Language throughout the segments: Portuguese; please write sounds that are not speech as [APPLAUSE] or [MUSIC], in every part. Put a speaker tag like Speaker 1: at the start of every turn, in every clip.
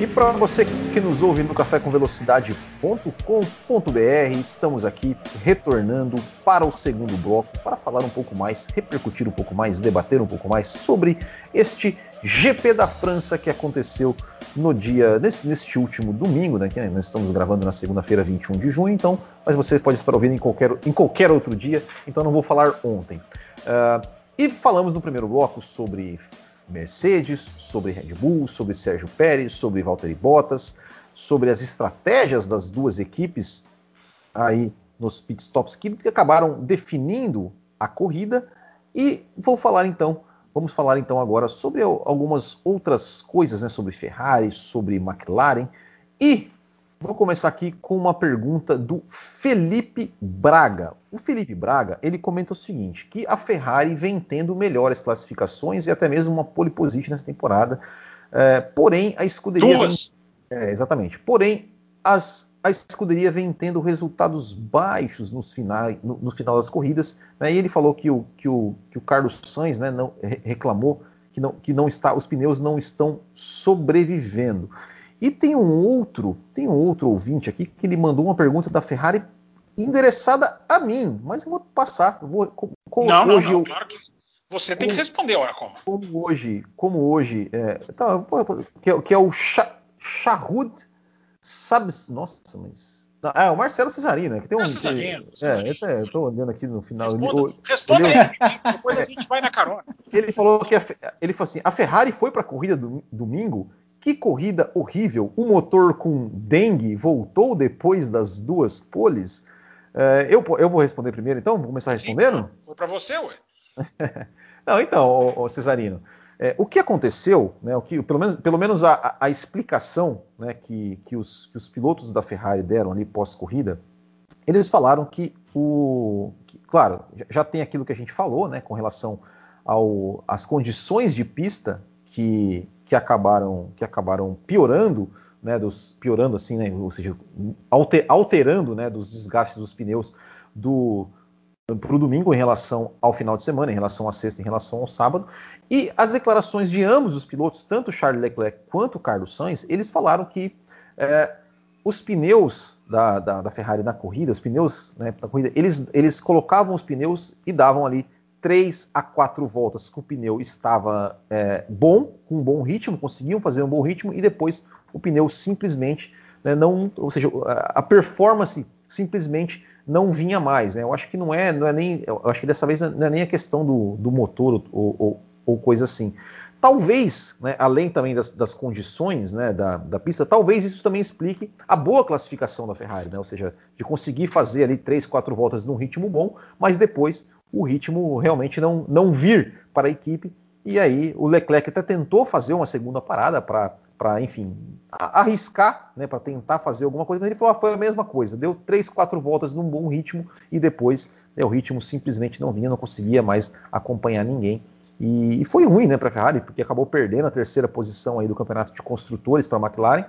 Speaker 1: E para você que nos ouve no cafécomvelocidade.com.br, estamos aqui retornando para o segundo bloco para falar um pouco mais, repercutir um pouco mais, debater um pouco mais sobre este GP da França que aconteceu no dia nesse, neste último domingo, né, que nós estamos gravando na segunda-feira, 21 de junho, então, mas você pode estar ouvindo em qualquer, em qualquer outro dia, então não vou falar ontem. Uh, e falamos no primeiro bloco sobre Mercedes, sobre Red Bull, sobre Sérgio Pérez, sobre Valtteri Bottas, sobre as estratégias das duas equipes aí nos pitstops que acabaram definindo a corrida. E vou falar então Vamos falar então agora sobre algumas outras coisas, né, sobre Ferrari, sobre McLaren e vou começar aqui com uma pergunta do Felipe Braga. O Felipe Braga ele comenta o seguinte: que a Ferrari vem tendo melhores classificações e até mesmo uma pole position nessa temporada. É, porém, a escuderia
Speaker 2: Duas.
Speaker 1: Vem, é, exatamente. Porém, as a escuderia vem tendo resultados baixos nos finais, no, no final das corridas. Né? E ele falou que o, que o, que o Carlos Sainz né, não, reclamou que, não, que não está, os pneus não estão sobrevivendo. E tem um outro, tem um outro ouvinte aqui que ele mandou uma pergunta da Ferrari endereçada a mim, mas eu vou passar. Eu vou, como,
Speaker 2: não, não, não, eu, claro que você tem como, que responder, olha como.
Speaker 1: Como hoje, como hoje, é, tá, que, é, que é o Shahud Sabe. Nossa, mas. Ah, é o Marcelo Cesarino, né? Que tem um. É,
Speaker 2: Cesarino,
Speaker 1: Cesarino. É, eu tô olhando aqui no final.
Speaker 2: Responda, responda ele, aí, depois a gente vai na carona. [LAUGHS]
Speaker 1: Ele falou que a, ele falou assim: a Ferrari foi para a corrida do domingo. Que corrida horrível! O motor com dengue voltou depois das duas poles. É, eu, eu vou responder primeiro, então? Vou começar respondendo?
Speaker 2: Sim, foi para você, ué. [LAUGHS]
Speaker 1: Não, então, ô, ô Cesarino. É, o que aconteceu, né, o que, pelo menos, pelo menos a, a explicação né, que, que, os, que, os, pilotos da Ferrari deram ali pós-corrida, eles falaram que o. Que, claro, já tem aquilo que a gente falou né, com relação às condições de pista que, que, acabaram, que acabaram piorando, né, dos, piorando assim, né, ou seja, alter, alterando né, dos desgastes dos pneus do, para o domingo em relação ao final de semana, em relação à sexta, em relação ao sábado. E as declarações de ambos os pilotos, tanto Charles Leclerc quanto Carlos Sainz, eles falaram que é, os pneus da, da, da, Ferrari na corrida, os pneus né, da corrida, eles, eles colocavam os pneus e davam ali 3 a 4 voltas que o pneu estava é, bom, com um bom ritmo, conseguiam fazer um bom ritmo, e depois o pneu simplesmente né, não, ou seja, a performance simplesmente não vinha mais. Né? Eu acho que não é, não é nem, eu acho que dessa vez não é nem a questão do, do motor ou, ou, ou, coisa assim. Talvez, né, além também das, das condições né, da, da, pista, talvez isso também explique a boa classificação da Ferrari, né? ou seja, de conseguir fazer ali três, quatro voltas num ritmo bom, mas depois o ritmo realmente não, não vir para a equipe. E aí o Leclerc até tentou fazer uma segunda parada para enfim, arriscar, né, para tentar fazer alguma coisa, mas ele falou, ah, foi a mesma coisa, deu três, quatro voltas num bom ritmo e depois né, o ritmo simplesmente não vinha, não conseguia mais acompanhar ninguém. E, foi ruim, né, para a Ferrari, porque acabou perdendo a terceira posição aí do campeonato de construtores para a McLaren,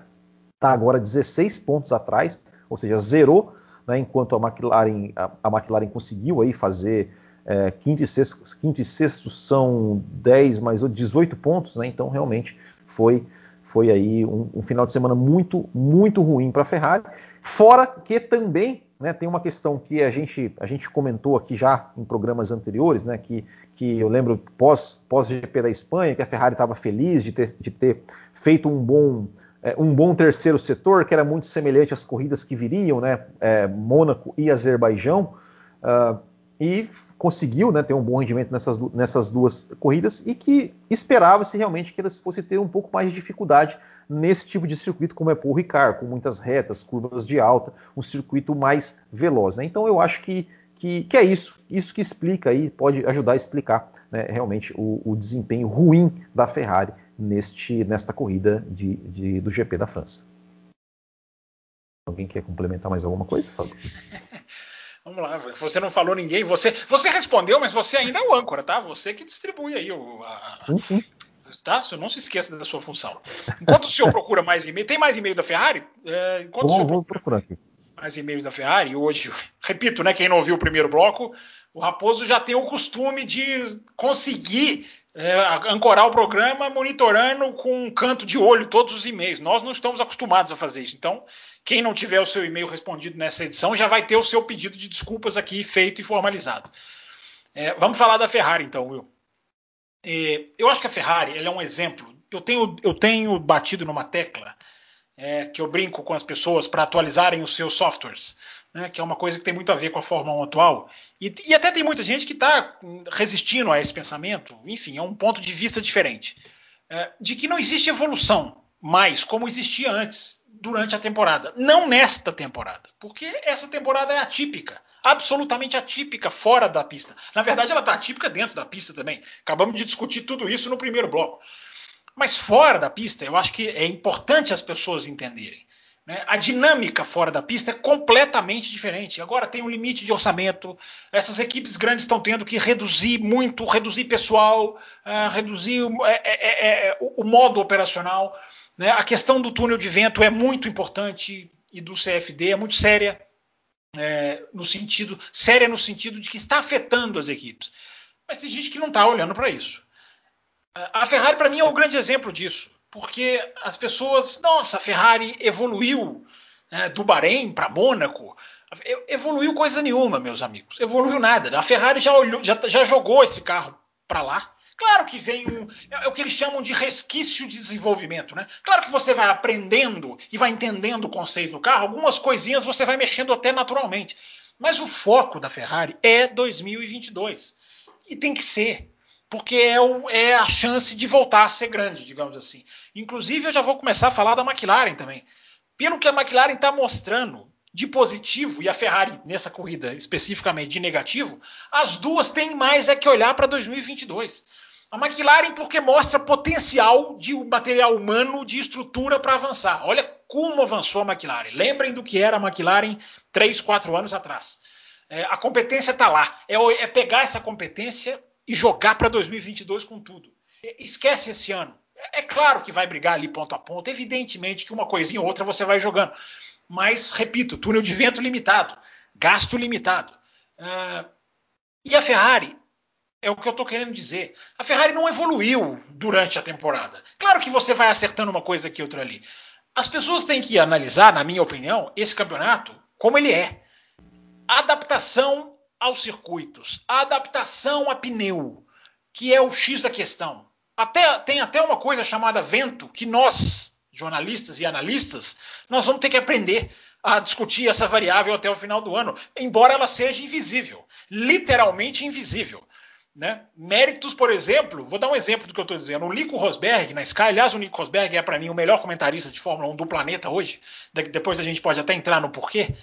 Speaker 1: está agora 16 pontos atrás, ou seja, zerou, né, enquanto a McLaren, a, a McLaren conseguiu aí fazer é, quinto, e sexto, quinto e sexto são 10 mais 18 pontos, né, então realmente foi foi aí um, um final de semana muito, muito ruim para a Ferrari. Fora que também né, tem uma questão que a gente, a gente comentou aqui já em programas anteriores, né, que, que eu lembro pós, pós GP da Espanha, que a Ferrari estava feliz de ter, de ter feito um bom, é, um bom terceiro setor, que era muito semelhante às corridas que viriam, né, é, Mônaco e Azerbaijão, uh, e conseguiu né, ter um bom rendimento nessas, nessas duas corridas e que esperava-se realmente que eles fossem ter um pouco mais de dificuldade nesse tipo de circuito, como é Paul Ricard, com muitas retas, curvas de alta, um circuito mais veloz. Né? Então eu acho que, que, que, é isso, isso que explica aí, pode ajudar a explicar né, realmente o, o, desempenho ruim da Ferrari neste, nesta corrida de, de, do GP da França. Alguém quer complementar mais alguma coisa, Fábio? [LAUGHS]
Speaker 2: Vamos lá, você não falou ninguém, você, você respondeu, mas você ainda é o âncora, tá? Você que distribui aí o. A,
Speaker 1: sim, sim.
Speaker 2: Tá? Não se esqueça da sua função. Enquanto o senhor [LAUGHS] procura mais e-mail, tem mais e-mail da Ferrari?
Speaker 1: É, enquanto vou, o senhor vou procurar aqui.
Speaker 2: Mais e-mails da Ferrari, hoje, repito, né? Quem não ouviu o primeiro bloco, o Raposo já tem o costume de conseguir é, ancorar o programa monitorando com um canto de olho todos os e-mails. Nós não estamos acostumados a fazer isso. Então, quem não tiver o seu e-mail respondido nessa edição já vai ter o seu pedido de desculpas aqui feito e formalizado. É, vamos falar da Ferrari, então, Will. É, eu acho que a Ferrari é um exemplo. Eu tenho, eu tenho batido numa tecla é, que eu brinco com as pessoas para atualizarem os seus softwares, né, que é uma coisa que tem muito a ver com a Fórmula 1 atual. E, e até tem muita gente que está resistindo a esse pensamento. Enfim, é um ponto de vista diferente. É, de que não existe evolução mais como existia antes durante a temporada. Não nesta temporada, porque essa temporada é atípica, absolutamente atípica fora da pista. Na verdade, ela está atípica dentro da pista também. Acabamos de discutir tudo isso no primeiro bloco. Mas fora da pista, eu acho que é importante as pessoas entenderem. Né? A dinâmica fora da pista é completamente diferente. Agora tem um limite de orçamento, essas equipes grandes estão tendo que reduzir muito, reduzir pessoal, uh, reduzir é, é, é, é, o, o modo operacional. Né? A questão do túnel de vento é muito importante e do CFD é muito séria, é, no sentido séria no sentido de que está afetando as equipes. Mas tem gente que não está olhando para isso. A Ferrari para mim é um grande exemplo disso, porque as pessoas, nossa, a Ferrari evoluiu né, do Bahrein para Mônaco, evoluiu coisa nenhuma, meus amigos, evoluiu nada. A Ferrari já, olhou, já, já jogou esse carro para lá Claro que vem um. É, é o que eles chamam de resquício de desenvolvimento, né? Claro que você vai aprendendo e vai entendendo o conceito do carro, algumas coisinhas você vai mexendo até naturalmente. Mas o foco da Ferrari é 2022. E tem que ser. Porque é, o, é a chance de voltar a ser grande, digamos assim. Inclusive, eu já vou começar a falar da McLaren também. Pelo que a McLaren está mostrando de positivo e a Ferrari nessa corrida especificamente de negativo, as duas têm mais é que olhar para 2022. A McLaren porque mostra potencial de material humano, de estrutura para avançar. Olha como avançou a McLaren. Lembrem do que era a McLaren 3, 4 anos atrás. É, a competência está lá. É, é, pegar essa competência e jogar para 2022 com tudo. Esquece esse ano. É, é claro que vai brigar ali ponto a ponto. Evidentemente que uma coisinha ou outra você vai jogando. Mas, repito, túnel de vento limitado, gasto limitado. Uh, e a Ferrari é o que eu estou querendo dizer. A Ferrari não evoluiu durante a temporada. Claro que você vai acertando uma coisa aqui, outra ali. As pessoas têm que analisar, na minha opinião, esse campeonato como ele é. A adaptação aos circuitos, a adaptação a pneu, que é o X da questão. Até, tem até uma coisa chamada vento, que nós, jornalistas e analistas, nós vamos ter que aprender a discutir essa variável até o final do ano, embora ela seja invisível, literalmente invisível. Né? Méritos, por exemplo, vou dar um exemplo do que eu estou dizendo. O Nico Rosberg na Sky, aliás, o Nico Rosberg é para mim o melhor comentarista de Fórmula 1 do planeta hoje. Depois a gente pode até entrar no porquê.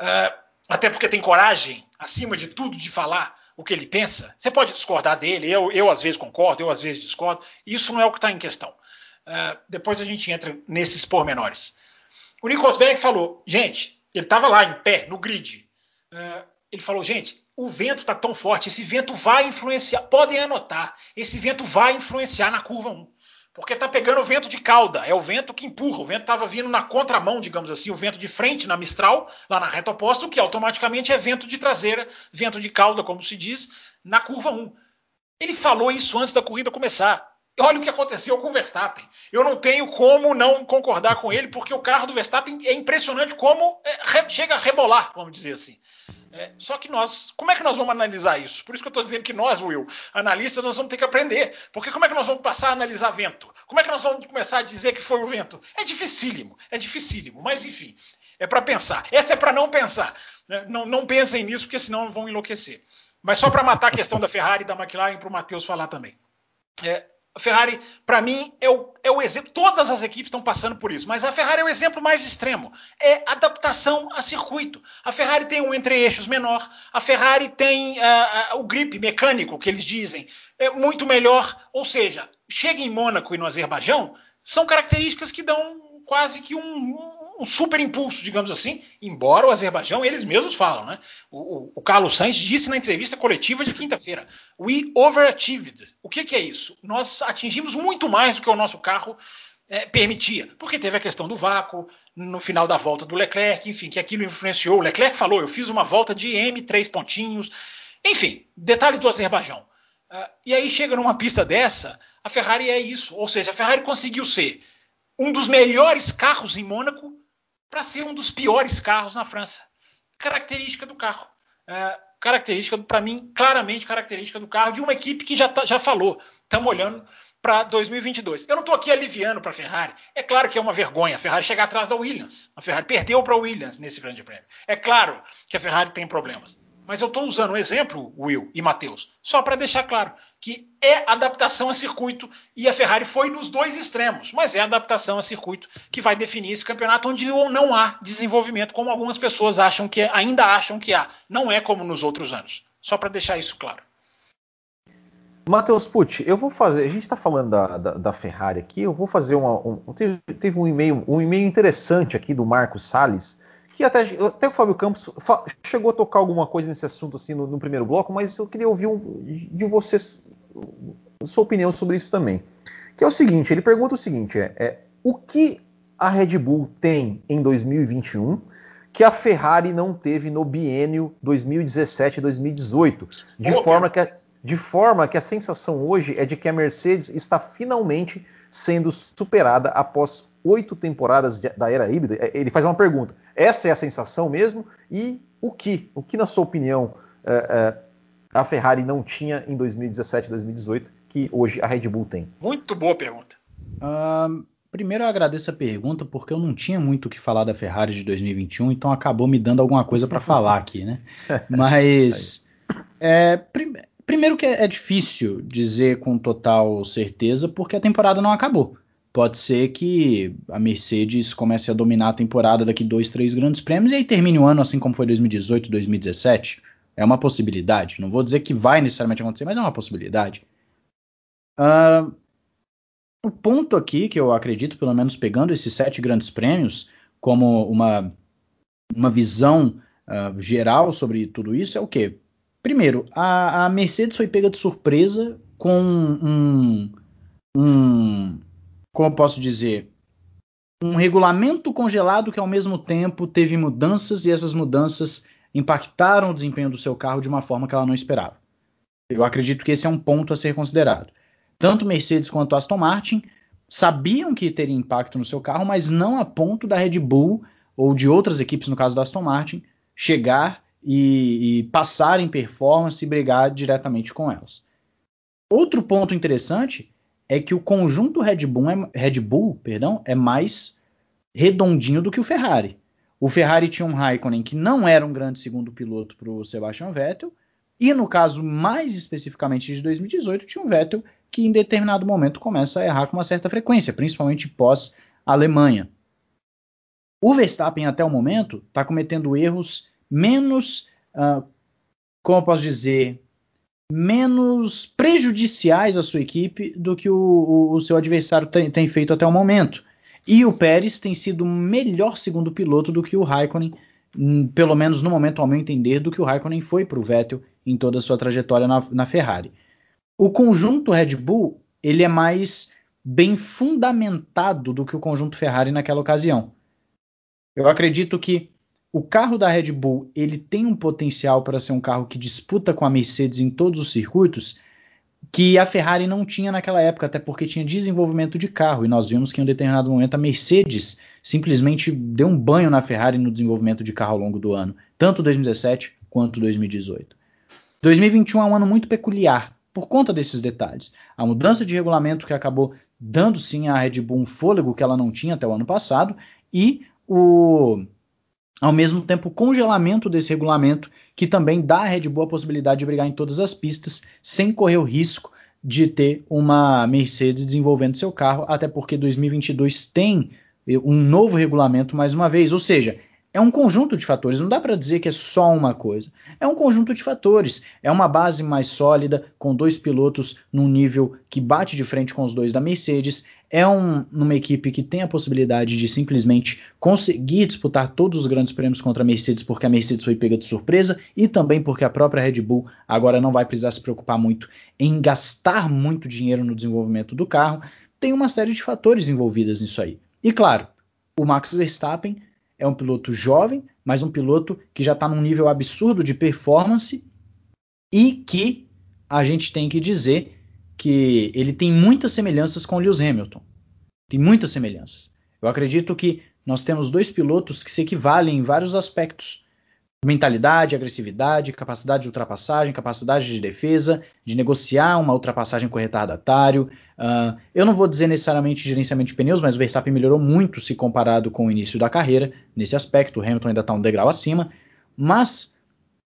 Speaker 2: Uh, até porque tem coragem, acima de tudo, de falar o que ele pensa. Você pode discordar dele, eu, eu às vezes concordo, eu às vezes discordo. Isso não é o que está em questão. Uh, depois a gente entra nesses pormenores. O Nico Rosberg falou, gente, ele estava lá em pé, no grid. Uh, ele falou, gente, o vento está tão forte, esse vento vai influenciar, podem anotar, esse vento vai influenciar na curva 1. Porque está pegando o vento de cauda, é o vento que empurra, o vento estava vindo na contramão, digamos assim, o vento de frente na Mistral, lá na reta oposta, o que automaticamente é vento de traseira, vento de cauda, como se diz, na curva 1. Ele falou isso antes da corrida começar. Olha o que aconteceu com o Verstappen. Eu não tenho como não concordar com ele, porque o carro do Verstappen é impressionante como é, chega a rebolar, vamos dizer assim. É, só que nós, como é que nós vamos analisar isso? Por isso que eu estou dizendo que nós, Will, analistas, nós vamos ter que aprender. Porque como é que nós vamos passar a analisar vento? Como é que nós vamos começar a dizer que foi o vento? É dificílimo, é dificílimo. Mas enfim, é para pensar. Essa é para não pensar. Né? Não, não pensem nisso, porque senão vão enlouquecer. Mas só para matar a questão da Ferrari e da McLaren, para o Matheus falar também. É, a Ferrari, para mim, é o, é o exemplo. Todas as equipes estão passando por isso, mas a Ferrari é o exemplo mais extremo. É adaptação a circuito. A Ferrari tem um entre-eixos menor, a Ferrari tem uh, uh, o grip mecânico, que eles dizem, é muito melhor. Ou seja, chega em Mônaco e no Azerbaijão, são características que dão quase que um, um super impulso, digamos assim, embora o Azerbaijão, eles mesmos falam, né? O, o, o Carlos Sainz disse na entrevista coletiva de quinta-feira: We overachieved. O que, que, é isso? Nós atingimos muito mais do que o nosso carro é, permitia, porque teve a questão do vácuo no final da volta do Leclerc, enfim, que aquilo influenciou. O Leclerc falou: eu fiz uma volta de M, três pontinhos, enfim, detalhes do Azerbaijão. Uh, e aí chega numa pista dessa, a Ferrari é isso, ou seja, a Ferrari conseguiu ser um dos melhores carros em Mônaco para ser um dos piores carros na França. Característica do carro. É, característica, para mim, claramente característica do carro de uma equipe que já, tá, já falou. Estamos olhando para 2022. Eu não estou aqui aliviando para a Ferrari. É claro que é uma vergonha a Ferrari chegar atrás da Williams. A Ferrari perdeu para a Williams nesse grande prêmio. É claro que a Ferrari tem problemas. Mas eu estou usando o exemplo, Will e Matheus, só para deixar claro que é adaptação a circuito e a Ferrari foi nos dois extremos, mas é adaptação a circuito que vai definir esse campeonato onde não há desenvolvimento, como algumas pessoas acham que é, ainda acham que há. Não é como nos outros anos. Só para deixar isso claro.
Speaker 1: Matheus Pucci, eu vou fazer. A gente está falando da, da, da, Ferrari aqui. Eu vou fazer uma. Um, teve, teve um e-mail, um e-mail interessante aqui do Marcos Salles que até, até o Fábio Campos chegou a tocar alguma coisa nesse assunto assim no, no primeiro bloco, mas eu queria ouvir um, de você sua opinião sobre isso também. Que é o seguinte, ele pergunta o seguinte, é, é o que a Red Bull tem em 2021 que a Ferrari não teve no biênio 2017-2018, de forma que a, de forma que a sensação hoje é de que a Mercedes está finalmente sendo superada após oito temporadas de, da era híbrida. É, ele faz uma pergunta: essa é a sensação mesmo? E o que, o que na sua opinião, é, é, a Ferrari não tinha em 2017, 2018 que hoje a Red Bull tem?
Speaker 2: Muito boa pergunta.
Speaker 3: Uh, primeiro eu agradeço a pergunta porque eu não tinha muito o que falar da Ferrari de 2021, então acabou me dando alguma coisa para falar aqui, né? [LAUGHS] Mas é, prim primeiro que é difícil dizer com total certeza porque a temporada não acabou pode ser que a Mercedes comece a dominar a temporada daqui dois, três grandes prêmios e aí termine o ano assim como foi 2018, 2017. É uma possibilidade. Não vou dizer que vai necessariamente acontecer, mas é uma possibilidade. Uh, o ponto aqui que eu acredito, pelo menos pegando esses sete grandes prêmios como uma, uma visão uh, geral sobre tudo isso, é o quê? Primeiro, a, a Mercedes foi pega de surpresa com um, um como eu posso dizer, um regulamento congelado que ao mesmo tempo teve mudanças e essas mudanças impactaram o desempenho do seu carro de uma forma que ela não esperava. Eu acredito que esse é um ponto a ser considerado. Tanto Mercedes quanto Aston Martin sabiam que teria impacto no seu carro, mas não a ponto da Red Bull ou de outras equipes, no caso da Aston Martin, chegar e, e passar em performance e brigar diretamente com elas. Outro ponto interessante é que o conjunto Red Bull, é, Red Bull perdão, é mais redondinho do que o Ferrari. O Ferrari tinha um Raikkonen que não era um grande segundo piloto para o Sebastian Vettel, e no caso mais especificamente de 2018, tinha um Vettel que em determinado momento começa a errar com uma certa frequência, principalmente pós Alemanha. O Verstappen até o momento está cometendo erros menos, uh, como eu posso dizer, menos prejudiciais à sua equipe do que o, o, o seu adversário tem, tem, feito até o momento. E o Pérez tem sido melhor segundo piloto do que o Raikkonen, hum, pelo menos no momento, ao meu entender, do que o Raikkonen foi para o Vettel em toda a sua trajetória na, na Ferrari. O conjunto Red Bull ele é mais bem fundamentado do que o conjunto Ferrari naquela ocasião. Eu acredito que o carro da Red Bull ele tem um potencial para ser um carro que disputa com a Mercedes em todos os circuitos que a Ferrari não tinha naquela época, até porque tinha desenvolvimento de carro, e nós vimos que em um determinado momento a Mercedes simplesmente deu um banho na Ferrari no desenvolvimento de carro ao longo do ano, tanto 2017 quanto 2018. 2021 é um ano muito peculiar por conta desses detalhes. A mudança de regulamento que acabou dando sim à Red Bull um fôlego que ela não tinha até o ano passado, e o ao mesmo tempo o congelamento desse regulamento, que também dá à Red Bull a possibilidade de brigar em todas as pistas, sem correr o risco de ter uma Mercedes desenvolvendo seu carro, até porque 2022 tem um novo regulamento mais uma vez, ou seja, é um conjunto de fatores, não dá para dizer que é só uma coisa. É um conjunto de fatores. É uma base mais sólida, com dois pilotos num nível que bate de frente com os dois da Mercedes. É um, uma equipe que tem a possibilidade de simplesmente conseguir disputar todos os grandes prêmios contra a Mercedes, porque a Mercedes foi pega de surpresa e também porque a própria Red Bull agora não vai precisar se preocupar muito em gastar muito dinheiro no desenvolvimento do carro. Tem uma série de fatores envolvidos nisso aí. E claro, o Max Verstappen é um piloto jovem, mas um piloto que já está num nível absurdo de performance e que a gente tem que dizer que ele tem muitas semelhanças com Lewis Hamilton. Tem muitas semelhanças. Eu acredito que nós temos dois pilotos que se equivalem em vários aspectos mentalidade, agressividade, capacidade de ultrapassagem, capacidade de defesa, de negociar uma ultrapassagem com o retardatário. Uh, eu não vou dizer necessariamente gerenciamento de pneus, mas o Verstappen melhorou muito se comparado com o início da carreira nesse aspecto. O Hamilton ainda está um degrau acima, mas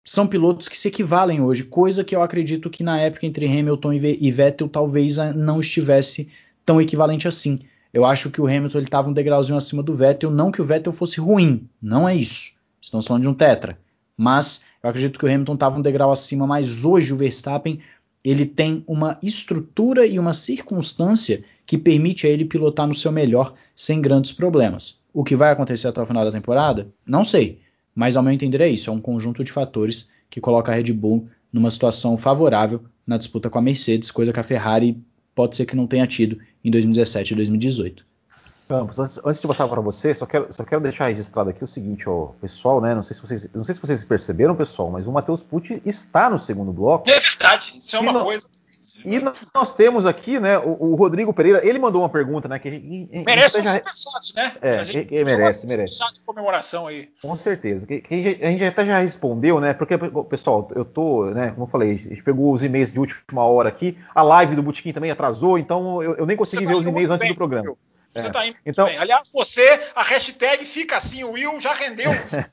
Speaker 3: são pilotos que se equivalem hoje, coisa que eu acredito que na época entre Hamilton e Vettel talvez não estivesse tão equivalente assim. Eu acho que o Hamilton estava um degrauzinho acima do Vettel, não que o Vettel fosse ruim, não é isso. Estamos falando de um tetra. Mas eu acredito que o Hamilton estava um degrau acima, mas hoje o Verstappen ele tem uma estrutura e uma circunstância que permite a ele pilotar no seu melhor sem grandes problemas. O que vai acontecer até o final da temporada? Não sei, mas ao meu entender é isso, é um conjunto de fatores que coloca a Red Bull numa situação favorável na disputa com a Mercedes, coisa que a Ferrari pode ser que não tenha tido em 2017 e 2018.
Speaker 1: Campos, antes, antes de passar para você, só quero, só quero deixar registrado aqui o seguinte, ó, pessoal, né? Não sei se vocês, não sei se vocês perceberam, pessoal, mas o Matheus Pucci está no segundo bloco.
Speaker 2: É verdade, isso é uma
Speaker 1: não,
Speaker 2: coisa.
Speaker 1: E nós temos aqui, né, o, o, Rodrigo Pereira, ele mandou uma pergunta, né, que
Speaker 2: merece um super shot, né?
Speaker 1: É, a gente, que, merece, merece.
Speaker 2: Shot de comemoração aí.
Speaker 1: Com certeza. Que, que a gente até já respondeu, né? Porque pessoal, eu tô, né, como eu falei, a gente pegou os e-mails de última hora aqui, a live do Botequim também atrasou, então eu, eu nem consegui Você ver tá os e-mails antes bem, do programa. Meu.
Speaker 2: Você está é. indo então, bem. Aliás, você, a hashtag fica assim, o Will já rendeu.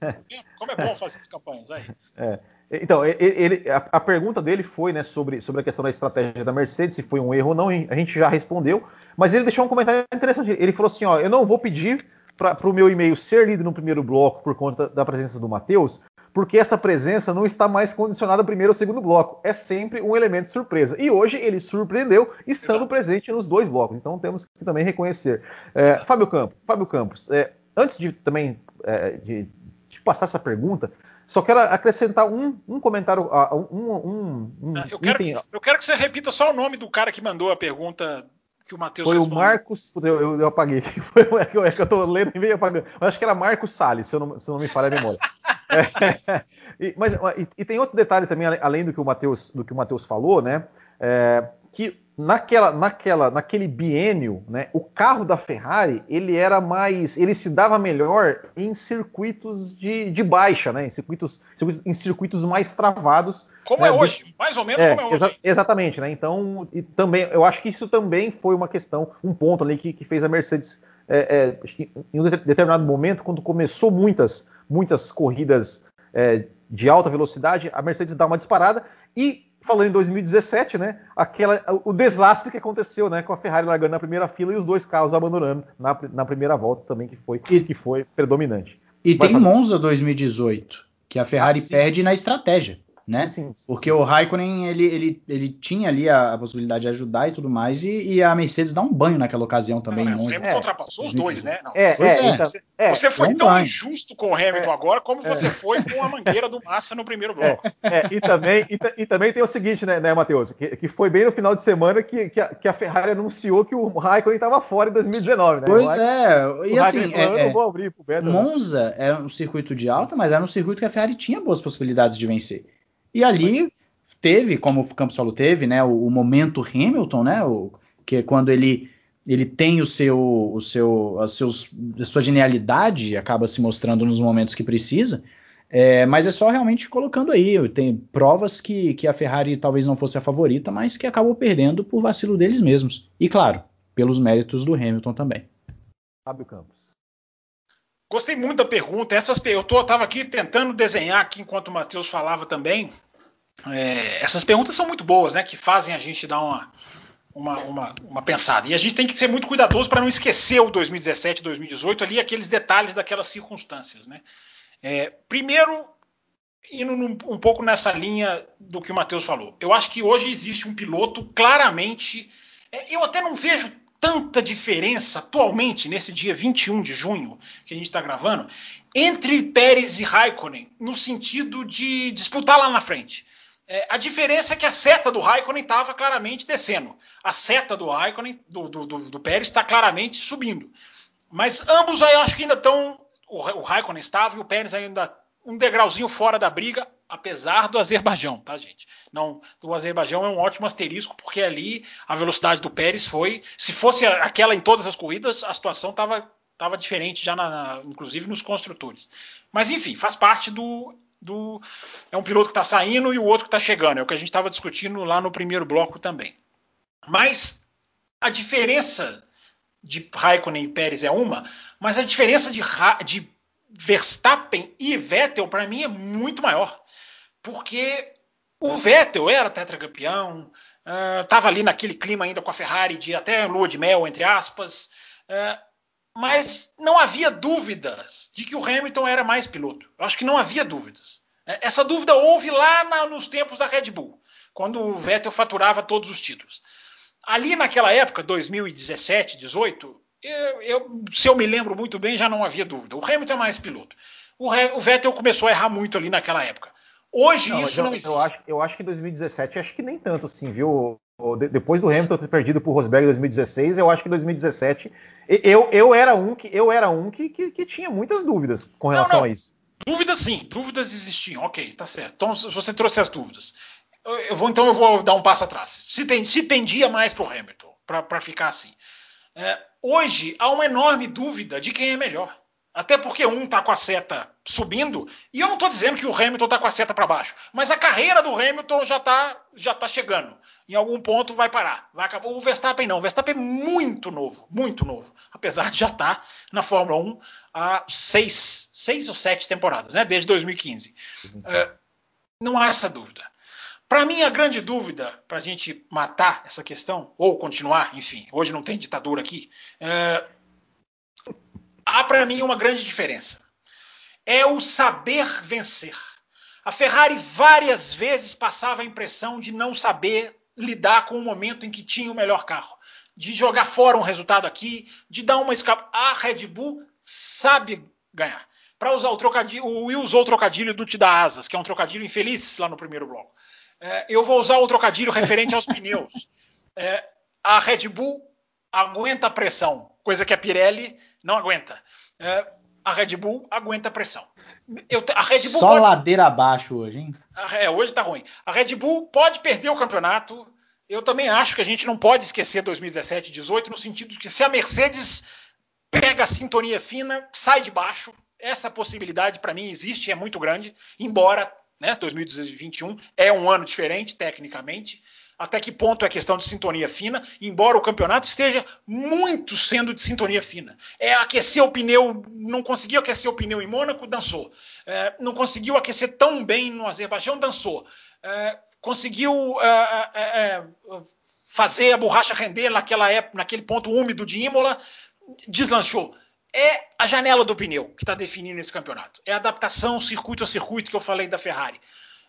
Speaker 2: [LAUGHS] Como é bom fazer essas campanhas aí.
Speaker 1: É. Então, ele, a, pergunta dele foi né, sobre, sobre a questão da estratégia da Mercedes, se foi um erro ou não, a gente já respondeu, mas ele deixou um comentário interessante. Ele falou assim: ó, eu não vou pedir para o meu e-mail ser lido no primeiro bloco por conta da presença do Matheus, porque essa presença não está mais condicionada ao primeiro ou segundo bloco. É sempre um elemento de surpresa. E hoje ele surpreendeu estando Exato. presente nos dois blocos. Então temos que também reconhecer. É, Fábio Campos, Fábio Campos é, antes de também é, de, de, passar essa pergunta, só quero acrescentar um, um comentário, um, um, um
Speaker 2: eu, quero, eu quero que você repita só o nome do cara que mandou a pergunta que o Matheus
Speaker 1: Foi respondeu. o Marcos. Eu, eu, eu apaguei. [LAUGHS] Foi, é, que eu, é que eu tô lendo e meio apagando. Mas acho que era Marcos Salles, se, eu não, se não me falha a memória. [LAUGHS] é, [LAUGHS] e, mas, e, e, tem outro detalhe também, além do que o Matheus, do que o Matheus falou, né? É, que naquela, naquela, naquele biênio, né, o carro da Ferrari ele era mais, ele se dava melhor em circuitos de, de baixa, né, em circuitos, em circuitos mais travados.
Speaker 2: Como
Speaker 1: né,
Speaker 2: é hoje, mais ou menos é, como é hoje. Exa
Speaker 1: exatamente, né? Então, e também, eu acho que isso também foi uma questão, um ponto ali que, que fez a Mercedes é, é, em um determinado momento, quando começou muitas, muitas corridas é, de alta velocidade, a Mercedes dá uma disparada e falando em 2017, né? Aquela, o desastre que aconteceu, né? Com a Ferrari largando na primeira fila e os dois carros abandonando na, na primeira volta também, que foi, e, que foi predominante.
Speaker 3: E Vai tem fazer. Monza 2018, que a Ferrari ah, perde na estratégia né? Sim, sim, Porque sim. o Raikkonen ele, ele, ele tinha ali a, a, possibilidade de ajudar e tudo mais, e, e, a Mercedes dá um banho naquela ocasião também.
Speaker 2: Não, não, o Hamilton é, ultrapassou os dois, né? Não,
Speaker 1: é,
Speaker 2: você,
Speaker 1: é, então,
Speaker 2: é, você foi um tão banho. injusto com o Hamilton é. agora como você é. foi com a mangueira do Massa no primeiro bloco.
Speaker 1: e, também, e, e, também tem o seguinte, né, né Matheus? Que, que, foi bem no final de semana que, que, a, que a Ferrari anunciou que o Raikkonen estava fora em 2019, né?
Speaker 3: Pois é, e assim, é, Monza era um circuito de alta, mas era um circuito que a Ferrari tinha boas possibilidades de vencer. E ali teve, como o Campos falou, teve, né, o, o momento Hamilton, né, o, que é quando ele ele tem o seu, o seu, as seus, a sua genialidade acaba se mostrando nos momentos que precisa. É, mas é só realmente colocando aí. Tem provas que, que a Ferrari talvez não fosse a favorita, mas que acabou perdendo por vacilo deles mesmos. E claro, pelos méritos do Hamilton também.
Speaker 1: Fábio Campos.
Speaker 2: Gostei muito da pergunta. Essas, eu estava aqui tentando desenhar aqui enquanto o Matheus falava também. É, essas perguntas são muito boas, né? Que fazem a gente dar uma, uma, uma, uma pensada. E a gente tem que ser muito cuidadoso para não esquecer o 2017, 2018 ali, aqueles detalhes daquelas circunstâncias, né? É, primeiro, indo num, um pouco nessa linha do que o Matheus falou. Eu acho que hoje existe um piloto claramente. É, eu até não vejo tanta diferença atualmente, nesse dia 21 de junho que a gente está gravando, entre Pérez e Raikkonen, no sentido de disputar lá na frente. É, a diferença é que a seta do Raikkonen estava claramente descendo. A seta do Raikkonen, do, do, do, do Pérez, está claramente subindo. Mas ambos aí eu acho que ainda estão. O, o Raikkonen estava e o Pérez ainda um degrauzinho fora da briga, apesar do Azerbaijão, tá, gente? Não, o Azerbaijão é um ótimo asterisco, porque ali a velocidade do Pérez foi. Se fosse aquela em todas as corridas, a situação estava tava diferente já, na, na, inclusive nos construtores. Mas enfim, faz parte do. do é um piloto que está saindo e o outro que está chegando. É o que a gente estava discutindo lá no primeiro bloco também. Mas a diferença de Raikkonen e Pérez é uma, mas a diferença de, de Verstappen e Vettel, para mim, é muito maior. Porque o Vettel era tetracampeão, estava uh, ali naquele clima ainda com a Ferrari de até lua de mel, entre aspas, uh, mas não havia dúvidas de que o Hamilton era mais piloto. Eu acho que não havia dúvidas. É, essa dúvida houve lá na, nos tempos da Red Bull, quando o Vettel faturava todos os títulos. Ali naquela época, 2017, 18, eu, eu, se eu me lembro muito bem, já não havia dúvida. O Hamilton é mais piloto. O, o Vettel começou a errar muito ali naquela época. Hoje não, isso
Speaker 1: eu,
Speaker 2: não existe.
Speaker 1: Eu acho, eu acho que 2017, acho que nem tanto assim, viu? Depois do Hamilton ter perdido para o Rosberg em 2016, eu acho que 2017 eu, eu era um que eu era um que, que, que tinha muitas dúvidas com relação não, não. a isso.
Speaker 2: Dúvidas sim, dúvidas existiam, ok, tá certo. Então, se você trouxe as dúvidas, eu vou então eu vou dar um passo atrás. Se, tem, se tendia mais para o Hamilton, para ficar assim. É, hoje há uma enorme dúvida de quem é melhor. Até porque um está com a seta subindo, e eu não estou dizendo que o Hamilton está com a seta para baixo, mas a carreira do Hamilton já está já tá chegando. Em algum ponto vai parar. Vai acabar. O Verstappen não. O Verstappen é muito novo, muito novo. Apesar de já estar tá na Fórmula 1 há seis, seis ou sete temporadas, né? desde 2015. É, não há essa dúvida. Para mim, a grande dúvida para a gente matar essa questão, ou continuar, enfim, hoje não tem ditadura aqui, é, há para mim uma grande diferença. É o saber vencer. A Ferrari várias vezes passava a impressão de não saber lidar com o momento em que tinha o melhor carro, de jogar fora um resultado aqui, de dar uma escapa. A Red Bull sabe ganhar. Para usar o trocadilho, o Will usou o trocadilho do te asas, que é um trocadilho infeliz lá no primeiro bloco. É, eu vou usar o trocadilho referente aos pneus. É, a Red Bull aguenta a pressão, coisa que a Pirelli não aguenta. É, a Red Bull aguenta a pressão.
Speaker 3: Eu, a Red Bull Só pode... ladeira abaixo hoje, hein?
Speaker 2: É, hoje tá ruim. A Red Bull pode perder o campeonato. Eu também acho que a gente não pode esquecer 2017 e 2018 no sentido de que se a Mercedes pega a sintonia fina, sai de baixo, essa possibilidade para mim existe, é muito grande, embora né? 2021 é um ano diferente, tecnicamente. Até que ponto é questão de sintonia fina, embora o campeonato esteja muito sendo de sintonia fina. É aquecer o pneu, não conseguiu aquecer o pneu em Mônaco, dançou. É, não conseguiu aquecer tão bem no Azerbaijão, dançou. É, conseguiu é, é, é, fazer a borracha render naquela época, naquele ponto úmido de Imola, deslanchou é a janela do pneu que está definindo esse campeonato. É a adaptação circuito a circuito que eu falei da Ferrari.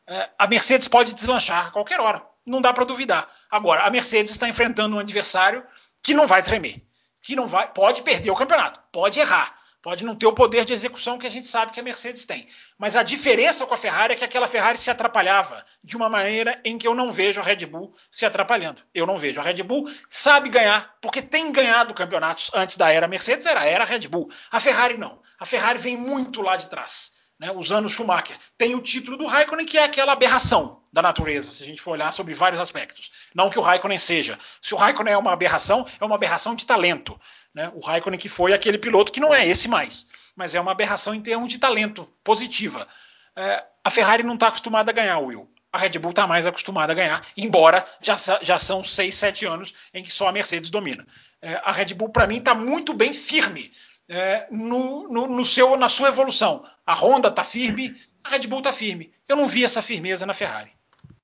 Speaker 2: É, a Mercedes pode deslanchar a qualquer hora, não dá para duvidar. Agora, a Mercedes está enfrentando um adversário que não vai tremer, que não vai, pode perder o campeonato, pode errar, Pode não ter o poder de execução que a gente sabe que a Mercedes tem. Mas a diferença com a Ferrari é que aquela Ferrari se atrapalhava de uma maneira em que eu não vejo a Red Bull se atrapalhando. Eu não vejo. A Red Bull sabe ganhar, porque tem ganhado campeonatos antes da era Mercedes, era a era Red Bull. A Ferrari não. A Ferrari vem muito lá de trás. Né, usando Schumacher. Tem o título do Raikkonen, que é aquela aberração da natureza, se a gente for olhar sobre vários aspectos. Não que o Raikkonen seja. Se o Raikkonen é uma aberração, é uma aberração de talento. Né? O Raikkonen que foi aquele piloto que não é esse mais, mas é uma aberração em termos de talento, positiva. É, a Ferrari não está acostumada a ganhar, Will. A Red Bull está mais acostumada a ganhar, embora já, já são 6, 7 anos em que só a Mercedes domina. É, a Red Bull, para mim, está muito bem firme é, no, no, no, seu, na sua evolução. A Honda está firme, a Red Bull está firme. Eu não vi essa firmeza na Ferrari.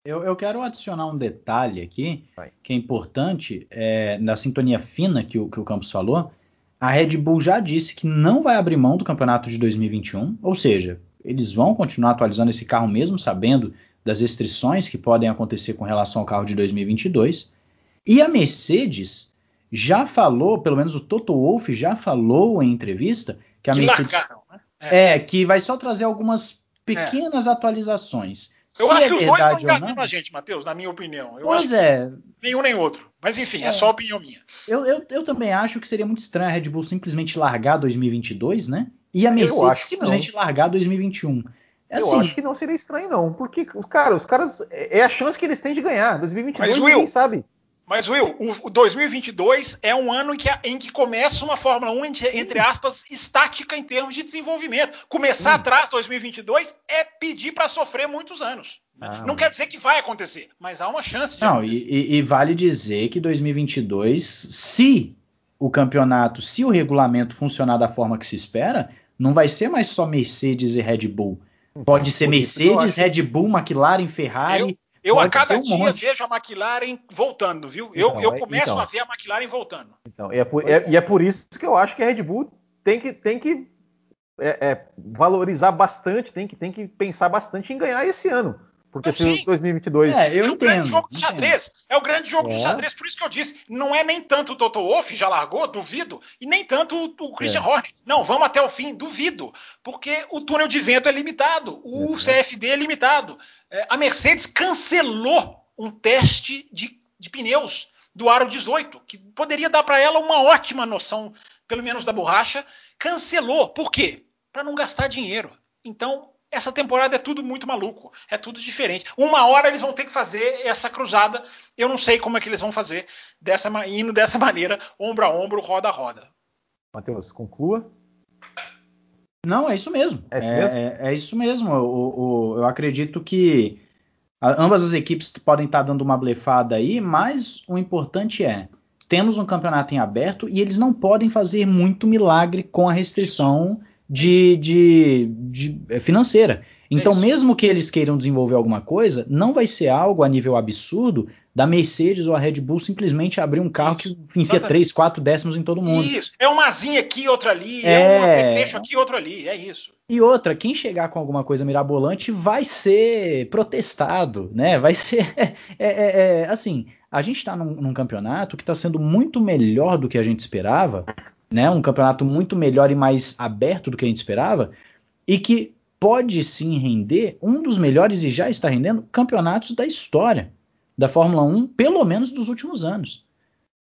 Speaker 3: Eu, eu, quero adicionar um detalhe aqui Vai. que é importante é, na sintonia fina que o, que o Campos falou. A Red Bull já disse que não vai abrir mão do campeonato de 2021, ou seja, eles vão continuar atualizando esse carro mesmo sabendo das restrições que podem acontecer com relação ao carro de 2022. E a Mercedes já falou, pelo menos o Toto Wolff já falou em entrevista que a
Speaker 2: Que
Speaker 3: Mercedes
Speaker 2: largaram, né? É.
Speaker 3: é que vai só trazer algumas pequenas atualizações.
Speaker 2: Eu
Speaker 3: Se
Speaker 2: acho
Speaker 3: é
Speaker 2: que os dois estão enganando a gente, Matheus, na minha opinião. Eu acho
Speaker 3: Pois é,
Speaker 2: nenhum nem outro. Mas enfim, é,
Speaker 3: É.
Speaker 2: só opinião minha.
Speaker 3: eu, eu, eu também acho que seria muito estranho a Red Bull simplesmente largar 2022, né? E a Mercedes simplesmente largar 2021. É
Speaker 1: eu
Speaker 3: assim,
Speaker 1: acho que não seria estranho, não. Porque os caras, os caras. É é a chance que eles têm de ganhar. 2022
Speaker 2: Mas,
Speaker 1: ninguém
Speaker 2: Will,
Speaker 1: sabe.
Speaker 2: Mas, Will, o, o 2022 é um ano em que, em que começa uma Fórmula 1, entre, entre aspas, estática em termos de desenvolvimento. Começar
Speaker 1: Sim.
Speaker 2: atrás 2022 é pedir para sofrer muitos anos.
Speaker 1: Ah,
Speaker 2: Não quer dizer que vai acontecer, mas há uma chance de
Speaker 3: Não,
Speaker 2: acontecer.
Speaker 3: e, e- e vale dizer que 2022, se o campeonato, se o regulamento funcionar da forma que se espera, não vai ser mais só Mercedes e Red Bull. Pode ser Mercedes. Red Bull, McLaren, Ferrari.
Speaker 2: Eu a cada
Speaker 3: um
Speaker 2: dia
Speaker 3: monte.
Speaker 2: vejo a McLaren voltando, viu? Eu,
Speaker 1: Então,
Speaker 2: eu
Speaker 1: é-
Speaker 2: começo
Speaker 1: então.
Speaker 2: a ver a McLaren voltando.
Speaker 1: Então, e, é por,
Speaker 3: Pois
Speaker 1: é- e é por isso que eu acho que a Red Bull tem que, tem que é, é, valorizar bastante, tem que, tem que pensar bastante em ganhar esse ano. Porque se
Speaker 2: sim.
Speaker 1: o 2022.
Speaker 3: É, eu
Speaker 2: é o grande
Speaker 3: entendo.
Speaker 2: jogo de
Speaker 3: entendo.
Speaker 2: xadrez. É o grande jogo de
Speaker 1: É.
Speaker 2: xadrez. Por isso que eu disse, não é nem tanto o Toto Wolff já largou, duvido, e nem tanto o, o Christian
Speaker 1: É.
Speaker 2: Horner. Não, vamos até o fim, duvido. Porque o túnel de vento é limitado, o
Speaker 1: É.
Speaker 2: CFD é limitado. É, a Mercedes cancelou um teste de, de pneus do aro 18, que poderia dar para ela uma ótima noção, pelo menos da borracha. Cancelou. Por quê? Para não gastar dinheiro. Então, essa temporada é tudo muito maluco, é tudo diferente. Uma hora eles vão ter que fazer essa cruzada. Eu não sei como é que eles vão fazer dessa indo dessa [LAUGHS] maneira, ombro a ombro, roda a roda.
Speaker 1: Matheus, conclua.
Speaker 3: Não, é isso mesmo.
Speaker 1: É isso mesmo?
Speaker 3: É, é isso mesmo. O- o- eu acredito que a- ambas as equipes podem estar dando uma blefada aí, mas o importante é temos um campeonato em aberto e eles não podem fazer muito milagre com a restrição de, de- de- é, financeira. Então,
Speaker 2: isso.
Speaker 3: mesmo que eles queiram desenvolver alguma coisa, não vai ser algo a nível absurdo da Mercedes ou a Red Bull simplesmente abrir um carro que
Speaker 2: Exatamente.
Speaker 3: 3, 4 décimos em todo mundo.
Speaker 2: Isso. É uma asinha aqui, outra ali, é,
Speaker 3: É.
Speaker 2: um apetrecho aqui, outro ali. É isso.
Speaker 3: E outra, quem chegar com alguma coisa mirabolante vai ser protestado, né? Vai ser. [LAUGHS] é, é, é, assim, a gente está num, num campeonato que está sendo muito melhor do que a gente esperava, né? Um campeonato muito melhor e mais aberto do que a gente esperava, e que pode sim render um dos melhores e já está rendendo campeonatos da história da Fórmula 1, pelo menos dos últimos anos.